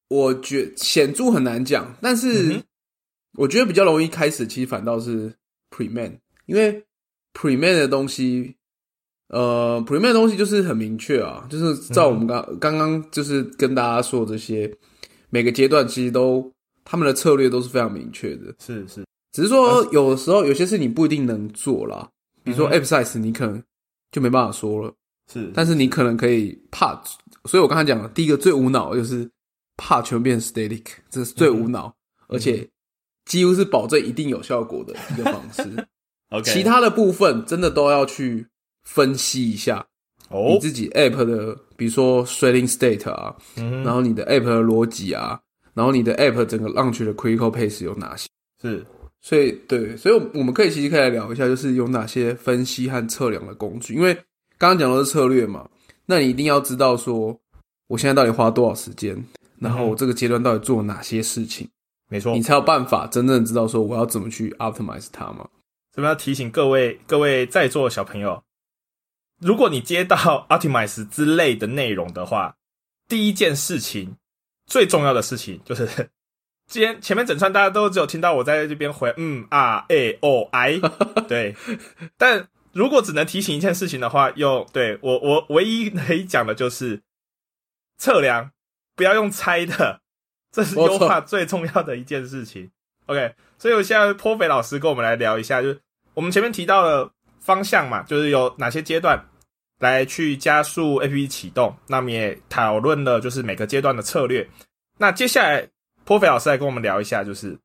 我觉显著很难讲，但嗯是我觉得比较容易开始，其实反倒是 Pre-man，因为 Pre-man 的东西，呃，Pre-man 的东西就是很明确啊，就是照我们刚刚刚就是跟大家说的这些，每个阶段其实都他们的策略都是非常明确的，是是，只是说有的时候有些事你不一定能做啦，比如说 App size 你可能就没办法说了。是，但是你可能可以怕，所以我刚才讲了第一个最无脑的就是怕全部变 static，这是最无脑，嗯而且几乎是保证一定有效果的一个方式。(laughs) OK，其他的部分真的都要去分析一下哦你，自己 app 的，比如说 threading state 啊，嗯，然后你的 app 的逻辑啊，然后你的 app 整个 launch 的 critical pace 有哪些？是所以对，所以我们可以其实可以来聊一下，就是有哪些分析和测量的工具。因为刚刚讲的是策略嘛，那你一定要知道说，我现在到底花多少时间，然后我这个阶段到底做哪些事情，没错你，才有办法真正知道说我要怎么去 optimize 它嘛。这边要提醒各位各位在座的小朋友，如果你接到 Optimize 之类的内容的话，第一件事情最重要的事情就是，今天前面整串大家都只有听到我在这边回嗯啊诶哦哎，(laughs) 对，但如果只能提醒一件事情的话，又对我我唯一可以讲的就是测量，不要用猜的，(laughs) 这是优化最重要的一件事情。OK，所以我现在颇肥老师跟我们来聊一下，就是我们前面提到了方向嘛，就是有哪些阶段来去加速 APP 启动，那么也讨论了就是每个阶段的策略。那接下来颇肥老师来跟我们聊一下，就是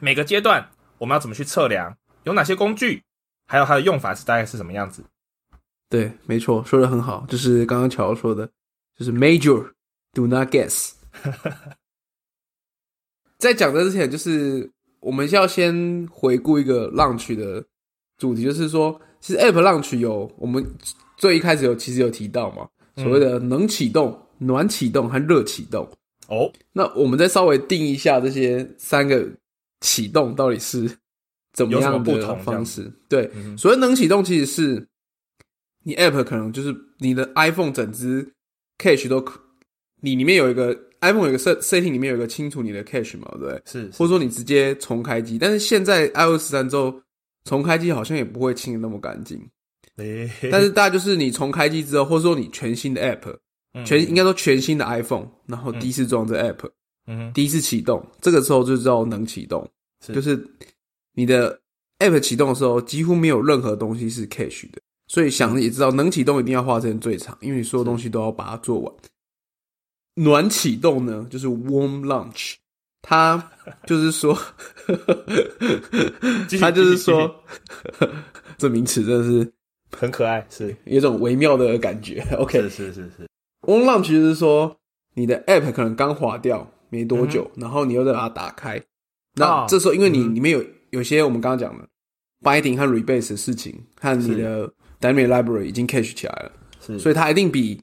每个阶段我们要怎么去测量，有哪些工具，还有它的用法是大概是什么样子。对，没错，说的很好，就是刚刚乔说的，就是 major do not guess。(laughs) 在讲这之前，就是我们要先回顾一个 launch 的主题，就是说，其实 app launch 有我们最一开始有其实有提到嘛，所谓的冷启动、暖启动和热启动。哦，那我们再稍微定一下这些三个启动到底是怎么样的不同方式？对，嗯所谓能启动其实是你 App 可能就是你的 iPhone 整只 cache 都可，你里面有一个 iPhone 有一个 set setting 里面有一个清除你的 cache 嘛，对不对？是或者说你直接重开机，但是现在 iOS 十三之后重开机好像也不会清的那么干净，诶。但是大家就是你重开机之后，或者说你全新的 App，嗯全应该说全新的 iPhone，然后第一次装这 App。嗯第一次启动，这个时候就知道能启动，就是你的 App 启动的时候，几乎没有任何东西是 cache 的，所以想也知道能启动一定要花时间最长，因为你所有东西都要把它做完。暖启动呢，就是 warm launch，它 (laughs) 就是说，它就是说，(laughs) 这名词真的是很可爱，是。有一种微妙的感觉。OK，是是是是，On launch 就是说，你的 app 可能刚滑掉没多久，然后你又再把它打开，那哦这时候因为你嗯里面有有些我们刚刚讲的 binding 和 rebase 的事情，和你的 dynamic library 已经 cache 起来了，是所以它一定比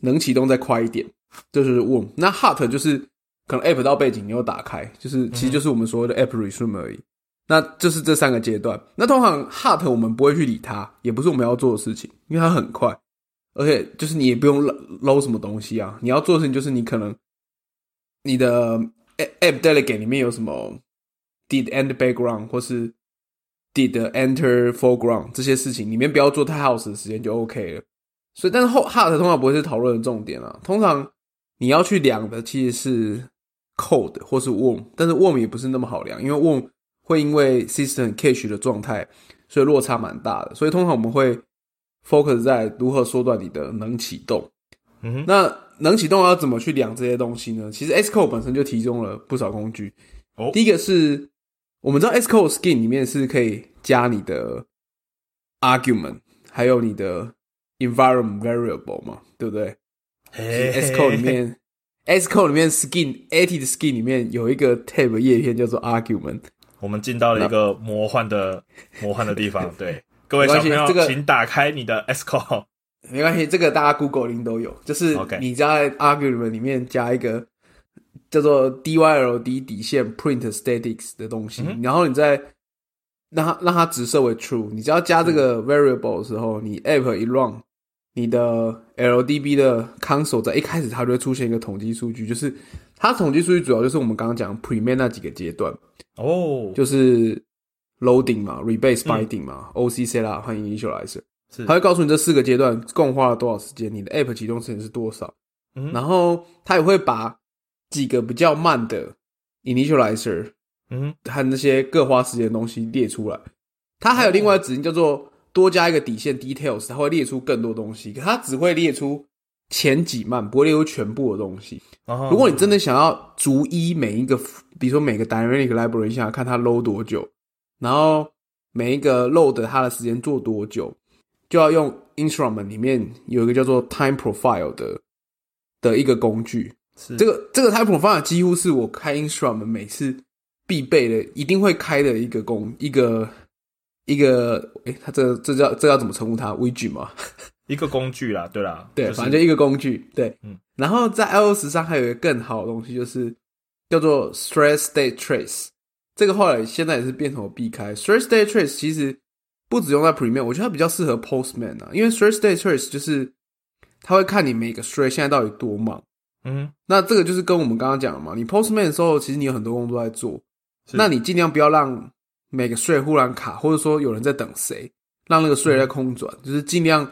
能启动再快一点。这就是 warm。那 hot 就是可能 app 到背景你又打开，就是其实就是我们所谓的 app resume 而已。那就是这三个阶段。那通常 hot 我们不会去理它，也不是我们要做的事情，因为它很快，而且就是你也不用搂搂什么东西啊。你要做的事情就是你可能你的 app delegate 里面有什么 did end background 或是 did enter foreground 这些事情，里面不要做太耗时的时间就 OK 了。所以，但是后 hot 通常不会是讨论的重点啊。通常你要去量的其实是 Cold 或是 warm，但是 warm 也不是那么好量，因为 warm 会因为 system cache 的状态，所以落差蛮大的。所以通常我们会 focus 在如何缩短你的能启动。嗯哼，那能启动要怎么去量这些东西呢？其实 Xcode 本身就提供了不少工具。哦第一个是我们知道 Xcode Skin 里面是可以加你的 argument，还有你的 environment variable 嘛，对不对？嘿 Xcode 里面 Xcode 里面 Skin 的 Skin 里面有一个 tab 页片叫做 argument。我们进到了一个魔幻的魔幻的地方。(laughs) 对，各位没小朋友，这个请打开你的 S call。没关系，这个大家 Google 零都有，就是你在 argument 里面加一个叫做 dyld 底线 print statics 的东西，嗯然后你再让它让它直设为 true。你只要加这个 variable 的时候，你 app 一 run，你的 LDB 的 console 在一开始它就会出现一个统计数据，就是它统计数据主要就是我们刚刚讲 premain 那几个阶段，哦，就是 loading 嘛，rebase 嗯 binding 嘛、OC setup 和 initializer。是它会告诉你这四个阶段共花了多少时间，你的 App 启动时间是多少，嗯然后他也会把几个比较慢的 initializer 嗯和那些各花时间的东西列出来。他还有另外的指令叫做多加一个底线 details，他会列出更多东西，可他只会列出前几慢，不会列出全部的东西。哼，如果你真的想要逐一每一个，比如说每个 dynamic library 想要看它 load 多久，然后每一个 load 它的时间做多久，就要用 instrument 里面有一个叫做 time profile 的的一个工具。是这个这个 time profile 几乎是我开 instrument 每次必备的，一定会开的一个工一个一个，诶，它这这叫这要怎么称呼它？widget 吗？(laughs) 一个工具啦，对啦，对，就是反正就一个工具。对，嗯然后在 iOS 上还有一个更好的东西，就是叫做 Stress State Trace。这个后来现在也是变成我避开。Thursday Trace 其实不只用在 Premium，我觉得它比较适合 Postman 啊，因为 State Trace 就是它会看你每个 Thread 现在到底多忙。嗯那这个就是跟我们刚刚讲的嘛，你 Postman 的时候，其实你有很多工作在做，那你尽量不要让每个 thread 忽然卡，或者说有人在等谁，让那个 thread 在空转，就是尽量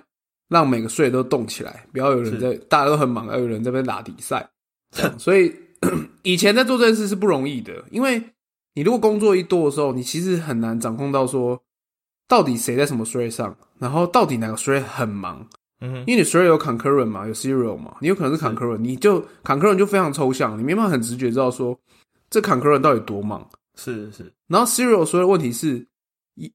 让每个 thread 都动起来，不要有人在，大家都很忙，要有人在那边打比赛。这样 (laughs) 所以 (clears throat) 以前在做这件事是不容易的，因为你如果工作一多的时候，你其实很难掌控到说到底谁在什么 thread 上，然后到底哪个 thread 很忙，嗯，因为你 thread 有 concurrent 嘛，有 serial 嘛，你有可能是 concurrent，你就 concurrent 就非常抽象，你没办法很直觉知道说这 concurrent 到底多忙。是是，然后 serial 所有的问题是，一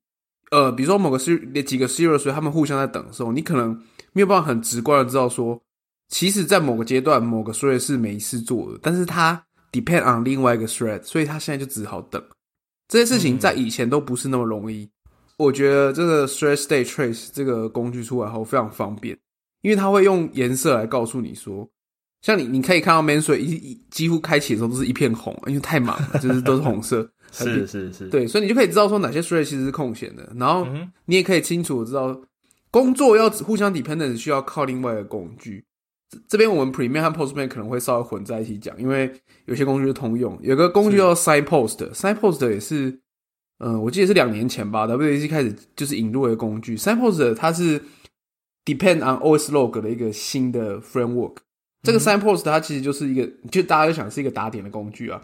呃，比如说某个 serial 几个 serial 所以他们互相在等的时候，你可能没有办法很直观的知道说，其实在某个阶段某个 thread 是没事做的，但是它 depend on 另外一个 thread，所以他现在就只好等。这些事情在以前都不是那么容易。我觉得这个 thread state trace 这个工具出来后非常方便，因为它会用颜色来告诉你说，像你你可以看到 main thread 一一几乎开启的时候都是一片红，因为太忙了，就是都是红色。(laughs) 是是是，，对，所以你就可以知道说哪些 thread 其实是空闲的，然后你也可以清楚地知道工作要互相 dependent 需要靠另外一个工具。这这边我们 Premium 和 Postman 可能会稍微混在一起讲，因为有些工具是通用。有个工具叫 Signpost，Signpost 也是，嗯、我记得是两年前吧，WAC 开始就是引入的工具。Signpost 它是 depend on OS log 的一个新的 framework。这个 Signpost 它其实就是一个，就大家就想是一个打点的工具啊。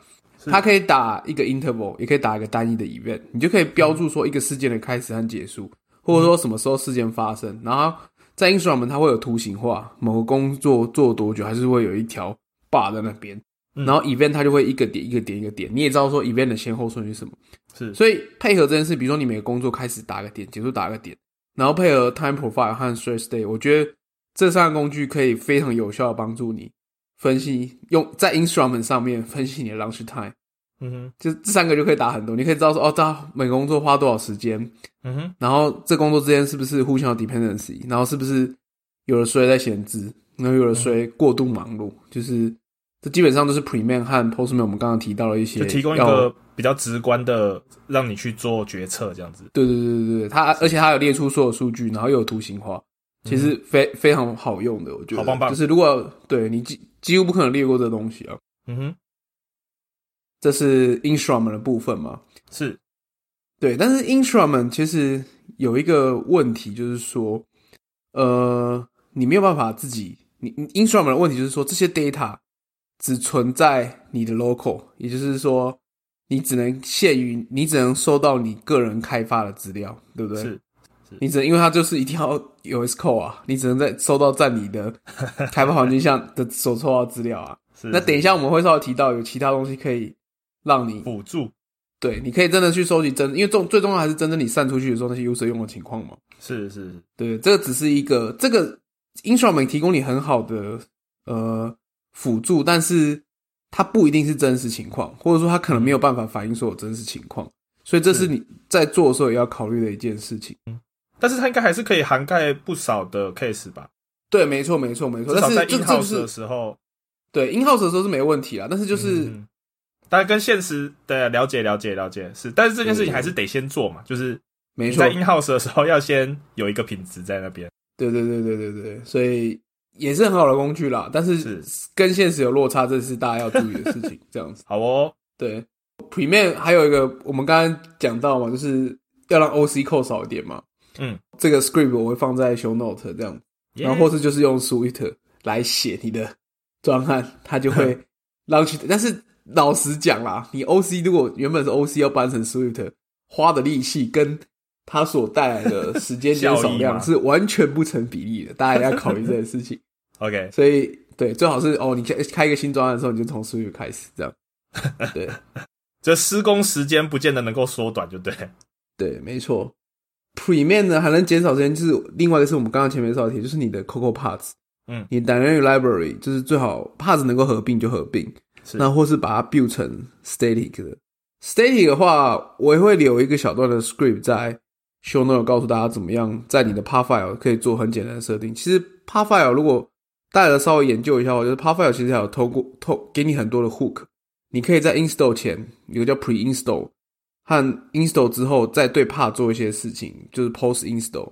它可以打一个 interval，也可以打一个单一的 event，你就可以标注说一个事件的开始和结束，或者说什么时候事件发生。然后在 instrument 它会有图形化，某个工作做多久，还是会有一条 bar 在那边。嗯然后 event 它就会一个点一个点一个点，你也知道说 event 的先后顺序是什么。是所以配合这件事，比如说你每个工作开始打个点，结束打个点，然后配合 time profile 和 stress day，我觉得这三个工具可以非常有效的帮助你分析用在 instrument 上面分析你的 launch time。嗯哼，就这三个就可以打很多，你可以知道说哦，他每个工作花多少时间，嗯哼，然后这工作之间是不是互相有 dependency，然后是不是有的谁在闲置，然后有的谁过度忙碌，就是这基本上都是 Premium 和 Postman 我们刚刚提到了一些就提供一个比较直观的，让你去做决策这样子。对对对对对，它而且它有列出所有数据，然后又有图形化，其实非、非常好用的，我觉得。好棒棒。就是如果对你几几乎不可能列过这东西啊，嗯哼，这是 instrument 的部分嘛。是，对，但是 instrument 其实有一个问题，就是说，呃，你没有办法自己，你你 instrument 的问题就是说，这些 data 只存在你的 local，也就是说，你只能限于你只能收到你个人开发的资料，对不对？是，你只能因为它就是一定要有 S code 啊，你只能在收到在你的 (laughs) 开发环境下的所收到资料啊。是。那等一下我们会稍微提到有其他东西可以让你辅助，对，你可以真的去收集真，因为重最重要还是真正你散出去的时候那些 user 用的情况嘛。是是是，对，这个只是一个这个 instrument 提供你很好的呃辅助，但是它不一定是真实情况，或者说它可能没有办法反映所有真实情况，所以这是是你在做的时候也要考虑的一件事情。嗯但是它应该还是可以涵盖不少的 case 吧？对，没错，没错，没错。至少在但是这 in house 的是时候，对 in house 的时候是没问题啊，但是就是、嗯大家跟现实的了解了解了解是，但是这件事情还是得先做嘛，就是没错在，in house 的时候要先有一个品质在那边。对对对对对对，所以也是很好的工具啦。但是是跟现实有落差，这是大家要注意的事情。这样子，(laughs) 好哦，对 Premium 还有一个我们刚刚讲到嘛，就是要让 OC 扣少一点嘛。嗯，这个 script 我会放在 show note 这样，然后或是就是用 Swift 来写你的专案，它就会 launch。但是老实讲啦，你 OC 如果原本是 OC 要搬成 Swift，花的力气跟它所带来的时间减少量是完全不成比例的，大家也要考虑这件事情。(laughs) OK，所以对，最好是哦，你开开一个新专案的时候，你就从 Swift 开始这样。(laughs) 对这施工时间不见得能够缩短，就对。对，没错。Premium 呢还能减少时间，就是另外一个是我们刚刚前面说的题，就是你的 Coco Parts，嗯你 Dynamic Library 就是最好 Parts 能够合并就合并，是那或是把它 build 成 static 的，Static 的话，我也会留一个小段的 script 在 show note 告诉大家怎么样在你的 par file 可以做很简单的设定。其实 par file 如果大家稍微研究一下，我觉得 par file 其实还有透过透给你很多的 hook，你可以在 install 前有个叫 pre install 和 install 之后再对 part 做一些事情，就是 post install。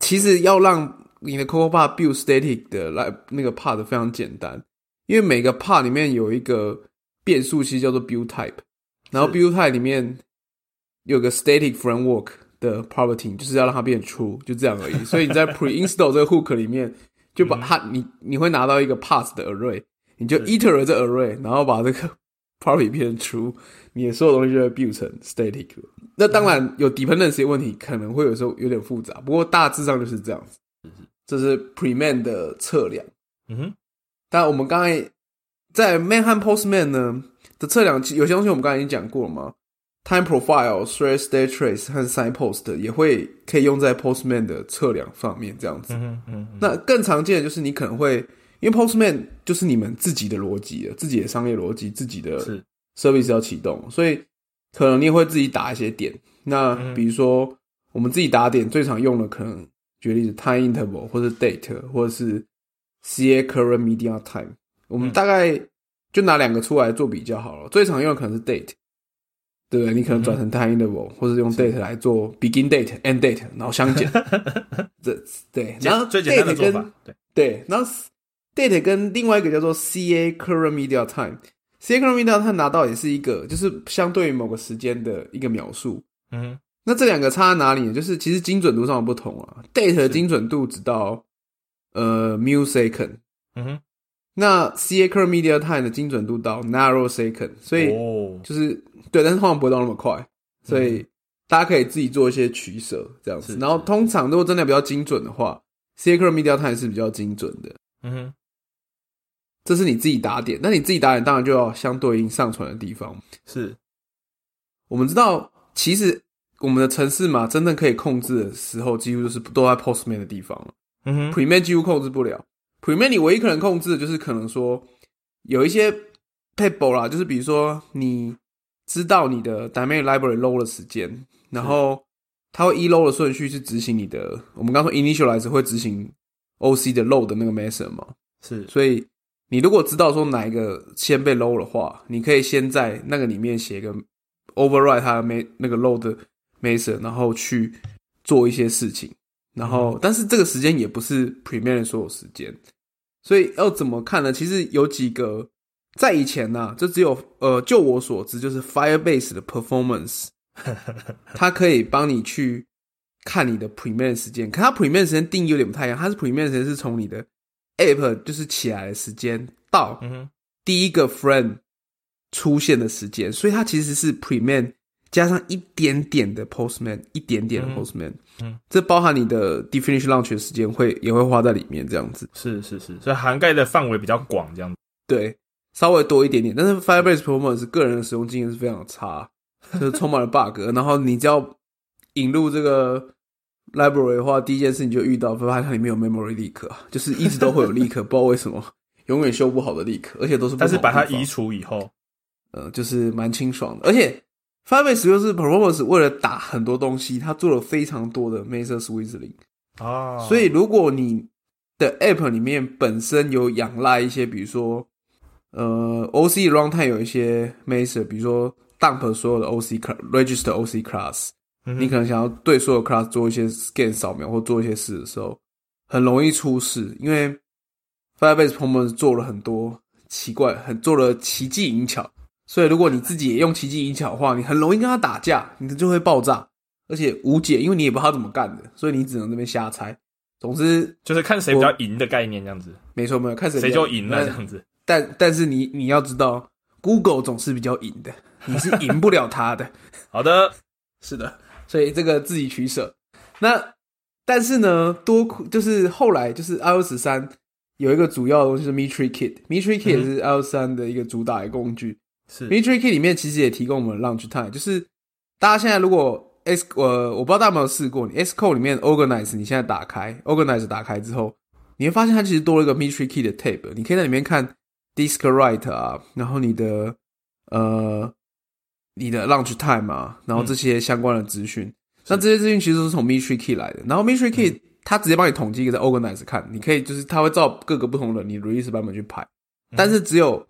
其实要让你的 Coco par build static 的来那个 part 非常简单，因为每个 part 里面有一个变数，其实叫做 build type。然后 build type 里面有个 static framework 的 property，就是要让它变 true，就这样而已。所以你在 pre install 这个 hook 里面，就把它你你会拿到一个 pass 的 array，你就 iterate 这 array，然后把这个 property 变成 true，你的所有东西就会 build 成 static。那当然有 dependency 问题，可能会有时候有点复杂，不过大致上就是这样子。这是 preman 的测量。嗯哼，但我们刚才在 man 和 postman 呢的测量，有些东西我们刚才已经讲过了嘛？time profile、thread state trace 和 signpost 也会可以用在 postman 的测量上面，这样子。嗯，嗯，那更常见的就是你可能会，因为 postman 就是你们自己的逻辑了，自己的商业逻辑，自己的是 service 要启动，所以可能你也会自己打一些点。那嗯比如说我们自己打点最常用的，可能举例子 time interval 或者 date 或者是 CA current media time，我们嗯大概就拿两个出来做比较好了。最常用的可能是 date，对不对？你可能转成 time interval，、或者用 date 来做 begin date、end date，然后相减。(laughs) 这对，然后最简单的做法，对，对，然后 date 跟另外一个叫做 CA current media time。CA current media time 拿到也是一个，就是相对于某个时间的一个描述。嗯，那这两个差在哪里呢？就是其实精准度上的不同啊。date 的精准度只到呃 millisecond，嗯哼，那 CA current media time 的精准度到 narrow second，所以哦，就是对，但是通常不会到那么快，所以大家可以自己做一些取舍这样子。然后通常如果真的比较精准的话，CA current media time 是比较精准的。嗯哼，这是你自己打点，那你自己打点当然就要相对应上传的地方。是，我们知道，其实我们的城市嘛真正可以控制的时候，几乎就是都在 Postman 的地方了。嗯哼，Preman 几乎控制不了，Preman 你唯一可能控制的就是可能说有一些 table 啦，就是比如说你知道你的 dynamic library load 的时间，然后它会依 load 的顺序去执行你的，我们刚说 initialize 会执行 OC 的 load 的那个 method 嘛，是，所以你如果知道说哪一个先被 low 的话，你可以先在那个里面写一个 override 它的 ma 那个 low 的 method，然后去做一些事情。然后，但是这个时间也不是 Premiere 的所有时间，所以要怎么看呢？其实有几个在以前呢、就只有呃，就我所知，就是 Firebase 的 performance，(laughs) 它可以帮你去看你的 Premiere 时间，可它 Premiere 时间定义有点不太一样，它是 Premiere 时间是从你的 App 就是起来的时间到第一个 friend 出现的时间，所以它其实是 Preman 加上一点点的 Postman，一点点的嗯 Postman，嗯，这包含你的 definition launch 的时间会也会花在里面，这样子，是是是，所以涵盖的范围比较广，这样子。对，稍微多一点点，但是 Firebase Performance 个人的使用经验是非常差，(laughs) 就是充满了 bug，然后你只要引入这个 library 的话，第一件事你就遇到，发现它里面有 memory leak，啊就是一直都会有 leak，不知道为什么，永远修不好的 leak，而且都是不但是把它移除以后，呃，就是蛮清爽的。而且 Firebase 就是 Performance 为了打很多东西，它做了非常多的 Master Swizzling。啊，所以如果你的 App 里面本身有仰赖一些，比如说呃 OC runtime 有一些 Master，比如说 dump 所有的 OC class register OC class，、嗯你可能想要对所有 class 做一些 scan 扫描或做一些事的时候，很容易出事，因为 Firebase Performance 做了很多奇怪，很做了奇技淫巧，所以如果你自己也用奇技淫巧的话，你很容易跟他打架，你的就会爆炸，而且无解，因为你也不知道他怎么干的，所以你只能这边瞎猜。总之，就是看谁比较赢的概念，这样子，没错没有，看谁谁就赢了，这样子。但但是你你要知道，Google 总是比较赢的，你是赢不了他的。好的，是的，所以这个自己取舍。那但是呢，多亏就是后来就是 iOS 三有一个主要的东西是 Metri Kit，Metri Kit 是 iOS 三的一个主打的工具。是，Metric Key 里面其实也提供我们 Launch Time，就是大家现在如果 S 呃我不知道大家有没有试过，你 S Code 里面 Organize 你现在打开 Organize 打开之后，你会发现它其实多了一个 Metric Key 的 tab，你可以在里面看 Disk Write 啊，然后你的呃你的 launch time 啊，然后这些相关的资讯。那这些资讯其实都是从 Metric Key 来的，然后 Metric Key 它直接帮你统计一个在 Organize 看，你可以就是它会照各个不同的你 release 版本去排，但是只有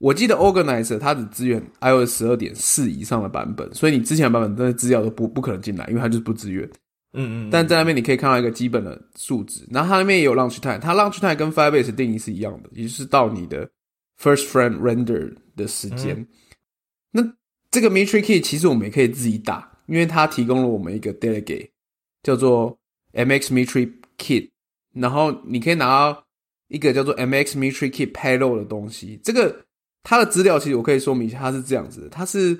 我记得 Organizer 它只支援 iOS 十二点四以上的版本，所以你之前的版本真的资料都不不可能进来，因为它就是不支援。嗯嗯，但在那边你可以看到一个基本的数值，然后它那边也有 launch time，它 launch time 跟 Firebase 定义是一样的，也就是到你的 first frame render 的时间。那这个 Metric Key 其实我们也可以自己打，因为它提供了我们一个 delegate 叫做 MX Metric Kit，然后你可以拿到一个叫做 MX m e t r i Key payload 的东西。这个它的资料其实我可以说明一下，它是这样子的，它是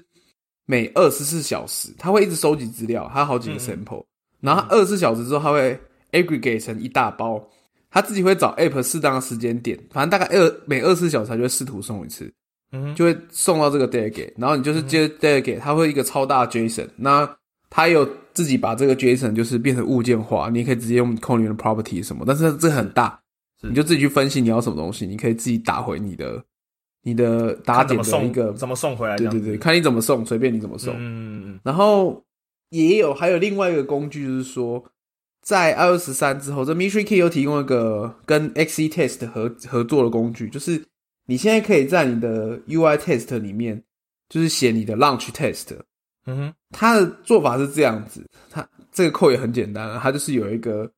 每二十四小时，它会一直收集资料，它有好几个 sample。然后二十四小时之后，它会 aggregate 成一大包，它自己会找 app 适当的时间点，反正大概二每二十四小时它就会试图送一次，嗯就会送到这个 delegate，然后你就是接 delegate，它会一个超大 JSON，那它有自己把这个 JSON 就是变成物件化，你可以直接用空里面的 property 什么，但是这很大，你就自己去分析你要什么东西，你可以自己打回你的你的打点的一个送，怎么送回来？对对对，看你怎么送，随便你怎么送。嗯然后也有还有另外一个工具，就是说，在 iOS 十三之后，这 Metric Key 又提供一个跟 Xe Test 合合作的工具，就是你现在可以在你的 UI Test 里面，就是写你的 Launch Test。嗯哼，它的做法是这样子，它这个扣也很简单，它就是有一个，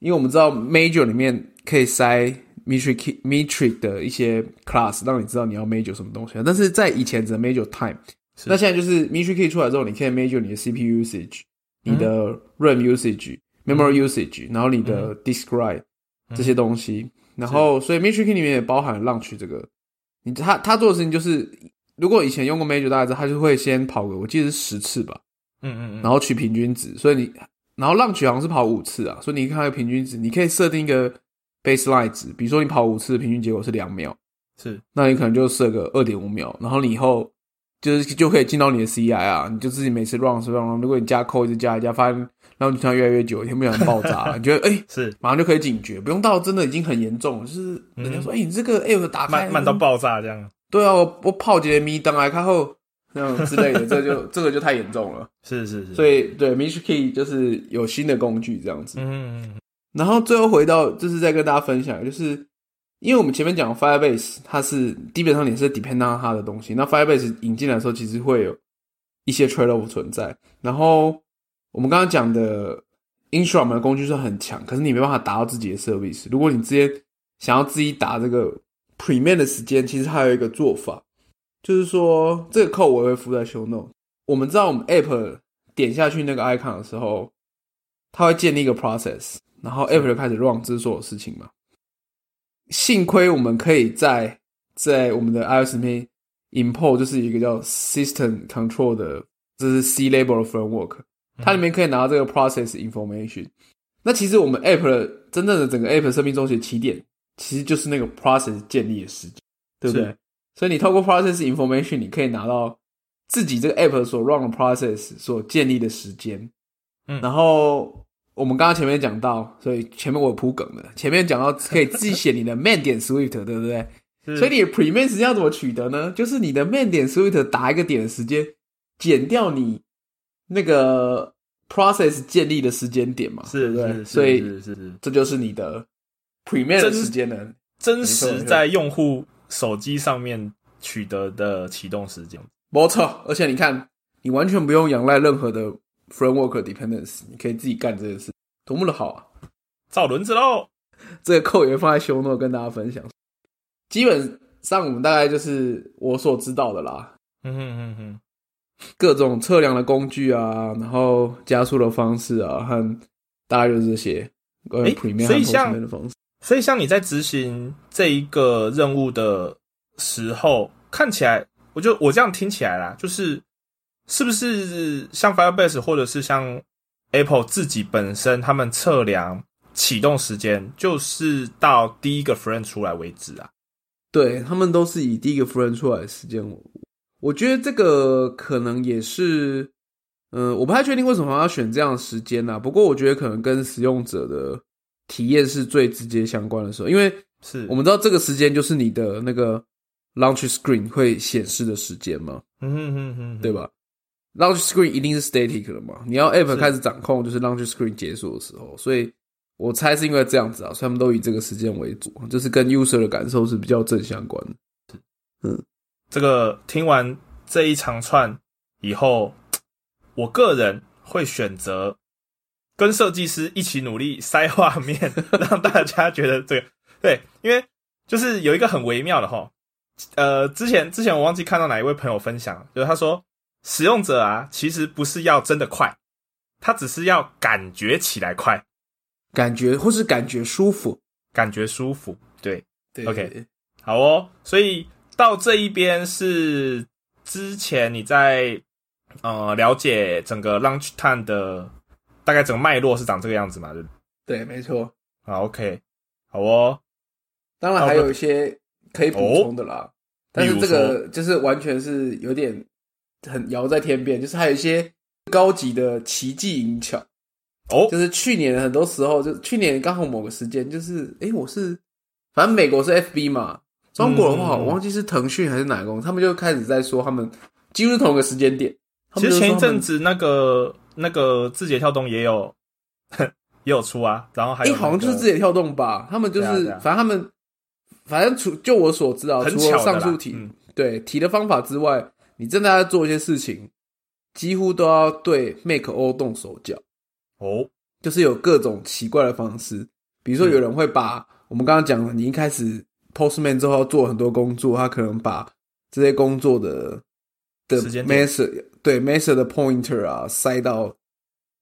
因为我们知道 Major 里面可以塞 Metric Metric 的一些 class，让你知道你要 Major 什么东西，但是在以前只能 Major Time。那现在就是 Metric Key 出来之后，你可以 measure 你的 CPU usage、你的 RAM usage、memory usage，然后你的 describe 这些东西。然后，所以 Metric Key 里面也包含 launch 这个。你他他做的事情就是，如果以前用过 Major，大家知道，他就会先跑个我记得是十次吧，嗯嗯嗯，然后取平均值。所以你，然后 launch 好像是跑五次啊，所以你看那个平均值，你可以设定一个 baseline 值，比如说你跑五次，平均结果是两秒，是。那你可能就设个二点五秒，然后你以后就是就可以进到你的 CI 啊，你就自己每次 run 是 run，如果你加扣一直加一加，发现然后你突然越来越久，一天不小心爆炸了，你觉得哎、(laughs) 是马上就可以警觉，不用到真的已经很严重，就是人家说哎、你这个 app 打开慢慢到爆炸这样。对啊，我我泡节咪当来看后那种之类的，这就这个就太严重了，(laughs) 是是是，所以对 m i s h Key 就是有新的工具这样子，嗯嗯嗯然后最后回到就是再跟大家分享，就是因为我们前面讲 Firebase，它是基本上也是 depend on 它的东西。那 Firebase 引进来的时候，其实会有一些 trade off 存在。然后我们刚刚讲的 Instrument 的工具是很强，可是你没办法达到自己的 service。如果你直接想要自己打这个 Premium 的时间，其实还有一个做法，就是说这个扣我会附在 Show Note。我们知道我们 App 点下去那个 icon 的时候，它会建立一个 process，然后 App 就开始 run 这所有事情嘛。幸亏我们可以在在我们的 iOS 里面 import，就是一个叫 System Control 的，这是 C label 的 framework，它里面可以拿到这个 process information。那其实我们 App 的真正的整个 App 生命周期的起点，其实就是那个 process 建立的时间，对不对？所以你透过 process information，你可以拿到自己这个 App 所 run 的 process 所建立的时间。嗯然后我们刚刚前面讲到，所以前面我有铺梗的，前面讲到可以自己写你的 main 点 Swift，对不对？所以你的 premain 时间要怎么取得呢？就是你的 main 点 Swift 打一个点的时间，减掉你那个 process 建立的时间点嘛，对是不对？是，所以是是是这就是你的 premain 的时间呢。真实在用户手机上面取得的启动时间。没错，而且你看，你完全不用仰赖任何的 framework dependence，你可以自己干这件事，多么的好啊！造轮子喽！这个扣也会放在 show note 跟大家分享。基本上我们大概就是我所知道的啦，嗯哼嗯哼，各种测量的工具啊，然后加速的方式啊，和大概就是这些诶所以像 Postman 的方式。所以像你在执行这一个任务的时候，看起来，我就我这样听起来啦，就是是不是像 Firebase 或者是像 Apple 自己本身，他们测量启动时间，就是到第一个 frame 出来为止啊？对他们都是以第一个 friend 出来的时间，我我觉得这个可能也是，嗯、我不太确定为什么要选这样的时间啊。不过我觉得可能跟使用者的体验是最直接相关的时候，因为是我们知道这个时间就是你的那个 launch screen 会显示的时间嘛，嗯哼哼哼，对吧？Launch screen 一定是 static 了嘛？你要 app 开始掌控，就是 launch screen 结束的时候，所以我猜是因为这样子啊，所以他们都以这个时间为主，就是跟 user 的感受是比较正相关的。嗯这个听完这一长串以后，我个人会选择跟设计师一起努力塞画面，(laughs) 让大家觉得这个对，因为就是有一个很微妙的哈，呃，之前之前我忘记看到哪一位朋友分享，就是他说使用者啊，其实不是要真的快，他只是要感觉起来快，感觉或是感觉舒服。感觉舒服，对。对 OK 好哦，所以到这一边是之前你在呃了解整个 Launch Time 的大概整个脉络是长这个样子嘛？对对？没错。好，OK，好哦，当然还有一些可以补充的啦，但是这个就是完全是有点很遥在天边，就是还有一些高级的奇技淫巧。哦，就是去年很多时候，就去年刚好某个时间，就是诶，我是反正美国是 FB 嘛，中国的话、嗯我忘记是腾讯还是哪个公司，他们就开始在说他们几乎是同一个时间点。其实前一阵子那个那个字节跳动也有 (laughs) 也有出啊，然后还诶，有、好像就是字节跳动吧，他们就是、啊啊反正他们反正除就我所知啊，除了上述题、嗯对提的方法之外，你真的要做一些事情，几乎都要对 Make O 动手脚。哦，就是有各种奇怪的方式，比如说有人会把、我们刚刚讲的，你一开始 Postman 之后要做很多工作，他可能把这些工作的的时间点 master 对 master 的 pointer 啊塞到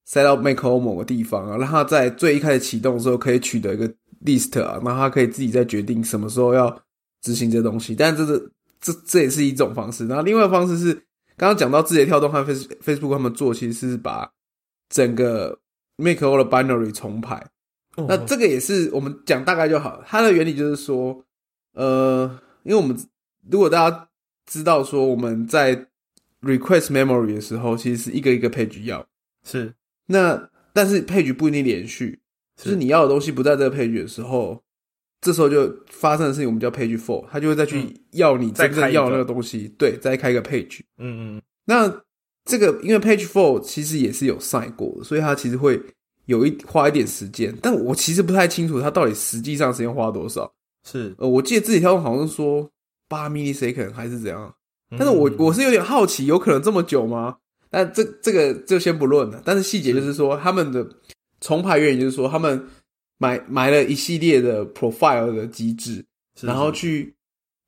塞到 Make O 某个地方啊，让他在最一开始启动的时候可以取得一个 list 啊，然后他可以自己再决定什么时候要执行这东西。但这是这这也是一种方式，然后另外一个方式是刚刚讲到字节跳动和 Face Facebook 他们做，其实是把整个 Make All 的 binary 重排。哦。那这个也是我们讲大概就好。它的原理就是说，呃，因为我们如果大家知道说我们在 request memory 的时候，其实是一个一个 page 要，是。那但是 page 不一定连续，就是你要的东西不在这个 page 的时候，这时候就发生的事情我们叫 page four，他就会再去嗯要你真正要的那个东西，对，再开一个 page。嗯嗯那这个因为 Page Four 其实也是有赛过的，所以它其实会有一花一点时间，但我其实不太清楚它到底实际上时间花多少。是，呃，我记得自己跳动好像是说八 millisecond 还是怎样，但是我嗯我是有点好奇，有可能这么久吗？但这这个就先不论了。但是细节就是说，他们的重排原因就是说，他们买买了一系列的 profile 的机制，是然后去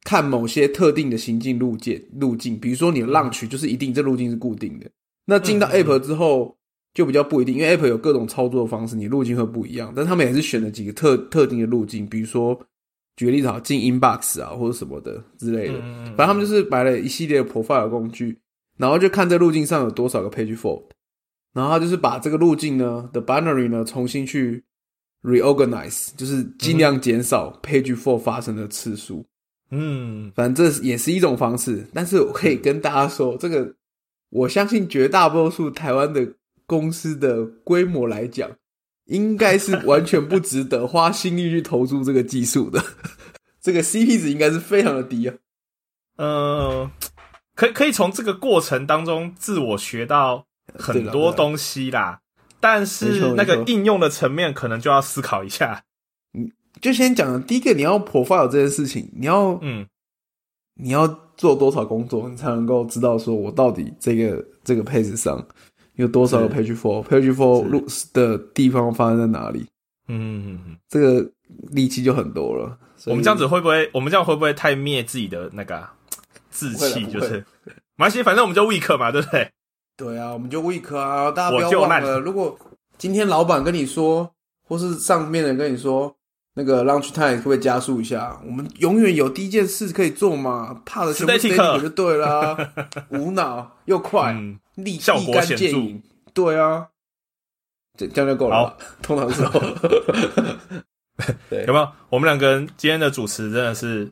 看某些特定的行进路径路径，比如说你的浪曲就是一定这路径是固定的。那进到 App 之后就比较不一定，因为 App 有各种操作方式，你路径会不一样。但他们也是选了几个特特定的路径，比如说举个例子好，进 Inbox 啊或者什么的之类的。反正他们就是买了一系列的 profile 工具，然后就看这路径上有多少个 page fault，然后他就是把这个路径呢的 binary 呢重新去 reorganize，就是尽量减少 page four 发生的次数。嗯反正这也是一种方式，但是我可以跟大家说，这个我相信绝大多数台湾的公司的规模来讲，应该是完全不值得花心力去投注这个技术的。(laughs) 这个 CP 值应该是非常的低啊。呃，可以可以从这个过程当中自我学到很多东西啦，但是那个应用的层面可能就要思考一下。就先讲第一个，你要 profile 这件事情，你要嗯你要做多少工作，你才能够知道说我到底这个这个 page 上有多少个 page for，page for 是路的地方发生在哪里，嗯嗯嗯，这个力气就很多了。我们这样子会不会？我们这样会不会太灭自己的那个啊志气？就是，没关系，反正我们就 weak 嘛，对不对？对啊，我们就 weak 啊，大家不要忘了，如果今天老板跟你说，或是上面的人跟你说，那个 lunch time 会不会加速一下？我们永远有第一件事可以做嘛，怕的全部 (laughs) Static static 就对啦，(laughs) 无脑又快，嗯，立效果立竿显著见影，对啊，这这样就够了。通常时候，(laughs) 对有没有？我们两个人今天的主持真的是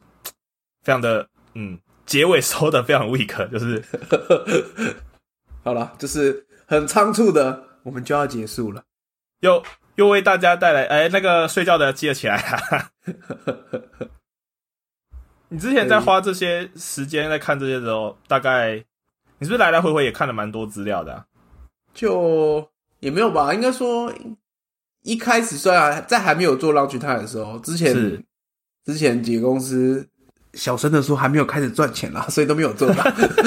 非常的，嗯，结尾收的非常 weak，就是好了，就是很仓促的，我们就要结束了。又又为大家带来，哎，那个睡觉的记得起来啊！(laughs) 你之前在花这些时间在看这些的时候，大概你你是不是来来回回也看了蛮多资料的、啊？就也没有吧，应该说一开始虽然在还没有做 launch time 的时候，之前是之前几个公司小声的说还没有开始赚钱啦，(laughs) 所以都没有做到，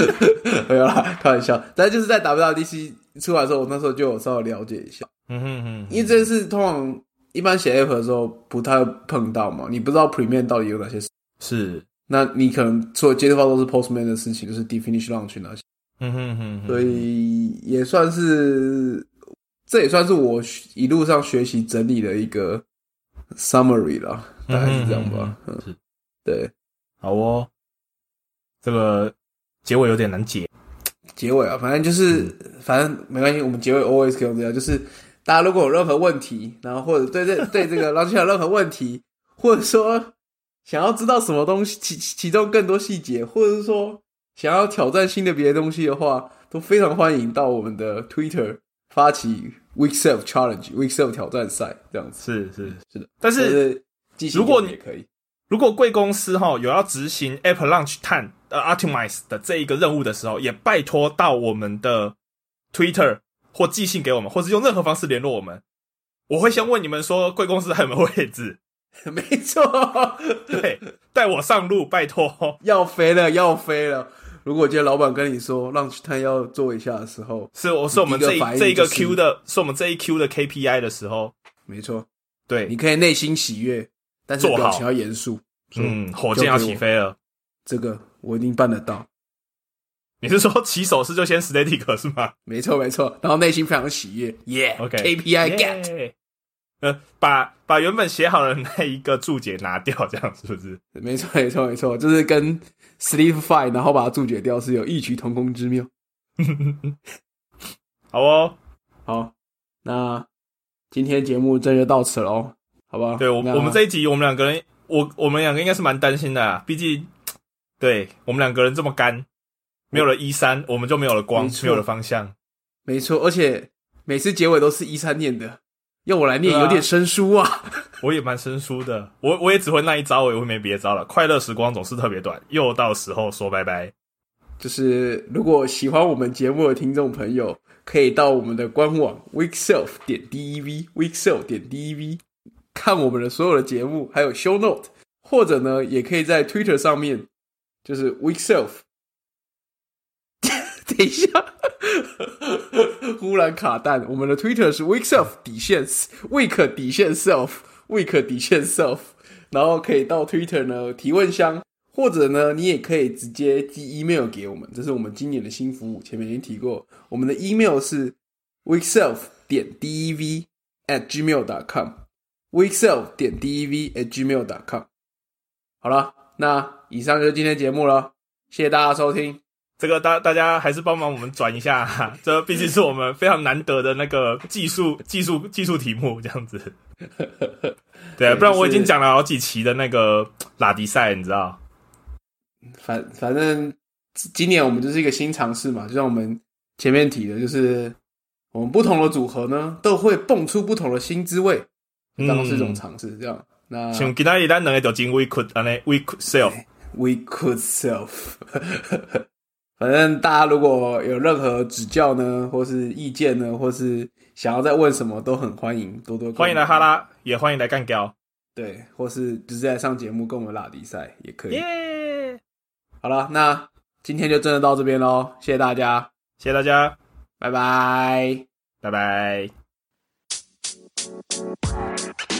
(laughs) 没有啦，开玩笑。但就是在 WWDC 出来的时候，我那时候就有稍微了解一下，嗯哼哼，因为这是通常一般写 app 的时候不太碰到嘛，你不知道 Premium 到底有哪些事，是，那你可能所有接触到都是 Postman 的事情，就是 Definition Launch 那些。嗯哼哼哼，所以也算是，这也算是我一路上学习整理的一个 summary 啦，大概是这样吧。嗯，是对，好哦。这个结尾有点难解，结尾啊，反正就是，反正没关系，我们结尾 always 可以用这样，就是大家如果有任何问题，然后或者对这 (laughs) 对这个 launch 有任何问题，或者说想要知道什么东西，其其中更多细节，或者是说想要挑战新的别的东西的话，都非常欢迎到我们的 Twitter 发起 Week Self Challenge、Week Self 挑战赛这样子。是是是的，但是是如果你也可以，如果贵公司哈有要执行 App Launch Time 呃 Optimize 的这一个任务的时候，也拜托到我们的 Twitter 或寄信给我们，或是用任何方式联络我们。我会先问你们说贵公司还有没有位置，(laughs) 没错，对，带我上路，拜托。要飞了，要飞了。如果今天老板跟你说让他要做一下的时候，是我是我们这一这一个 Q 的，是我们这一 Q 的 KPI 的时候，没错，对你，可以内心喜悦，但是表情要严肃。嗯，火箭要起飞了。这个我一定办得到。你是说起手式就先 static 是吗没错，没错。然后内心非常喜悦耶、？OK KPI get，、get，呃，把把原本写好的那一个注解拿掉，这样是不是？没错，没错，没错，就是跟 Sleep fine，然后把它注解掉是有异曲同工之妙。(laughs) 好哦，好，那今天节目这就到此喽，好不好？对我那我们这一集我们两个人，我我们两个应该是蛮担心的啊，毕竟 (tsk) 对我们两个人这么干，没有了一三，我们就没有了光没，有了方向。没错，而且每次结尾都是一三念的，要我来念啊有点生疏啊。(laughs) 我也蛮生疏的，我我也只会那一招，我也会没别招了。快乐时光总是特别短，又到时候说拜拜。就是如果喜欢我们节目的听众朋友，可以到我们的官网 weekself 点 dev weekself 点 dev 看我们的所有的节目，还有 show note，或者呢，也可以在 Twitter 上面，就是 weekself。等一下，忽然卡弹。我们的 Twitter 是 weekself 底线 week 底线 self week 底线 self，然后可以到 Twitter 呢提问箱，或者呢你也可以直接寄 email 给我们，这是我们今年的新服务，前面已经提过，我们的 email 是 weekself 点 dev at gmail dot com weekself 点 dev at gmail dot com。好了，那以上就是今天节目了，谢谢大家收听。这个大大家还是帮忙我们转一下、哈，(laughs) 这毕竟是我们非常难得的那个技术技术技术题目，这样子。(laughs) 对啊，不然我已经讲了好几期的那个拉迪赛，你知道？反反正今年我们就是一个新尝试嘛，就像我们前面提的，就是我们不同的组合呢，都会蹦出不同的新滋味，当是一种尝试。这样，那像今天咱两个就进 we could 啊那 we could self，we could self，(laughs) (laughs) 反正大家如果有任何指教呢，或是意见呢，或是想要再问什么，都很欢迎，多多欢迎来哈拉，也欢迎来干掉，对，或是直接来上节目跟我们拉迪赛也可以。耶！好了，那今天就真的到这边喽，谢谢大家，谢谢大家，拜拜。拜拜。Thank you.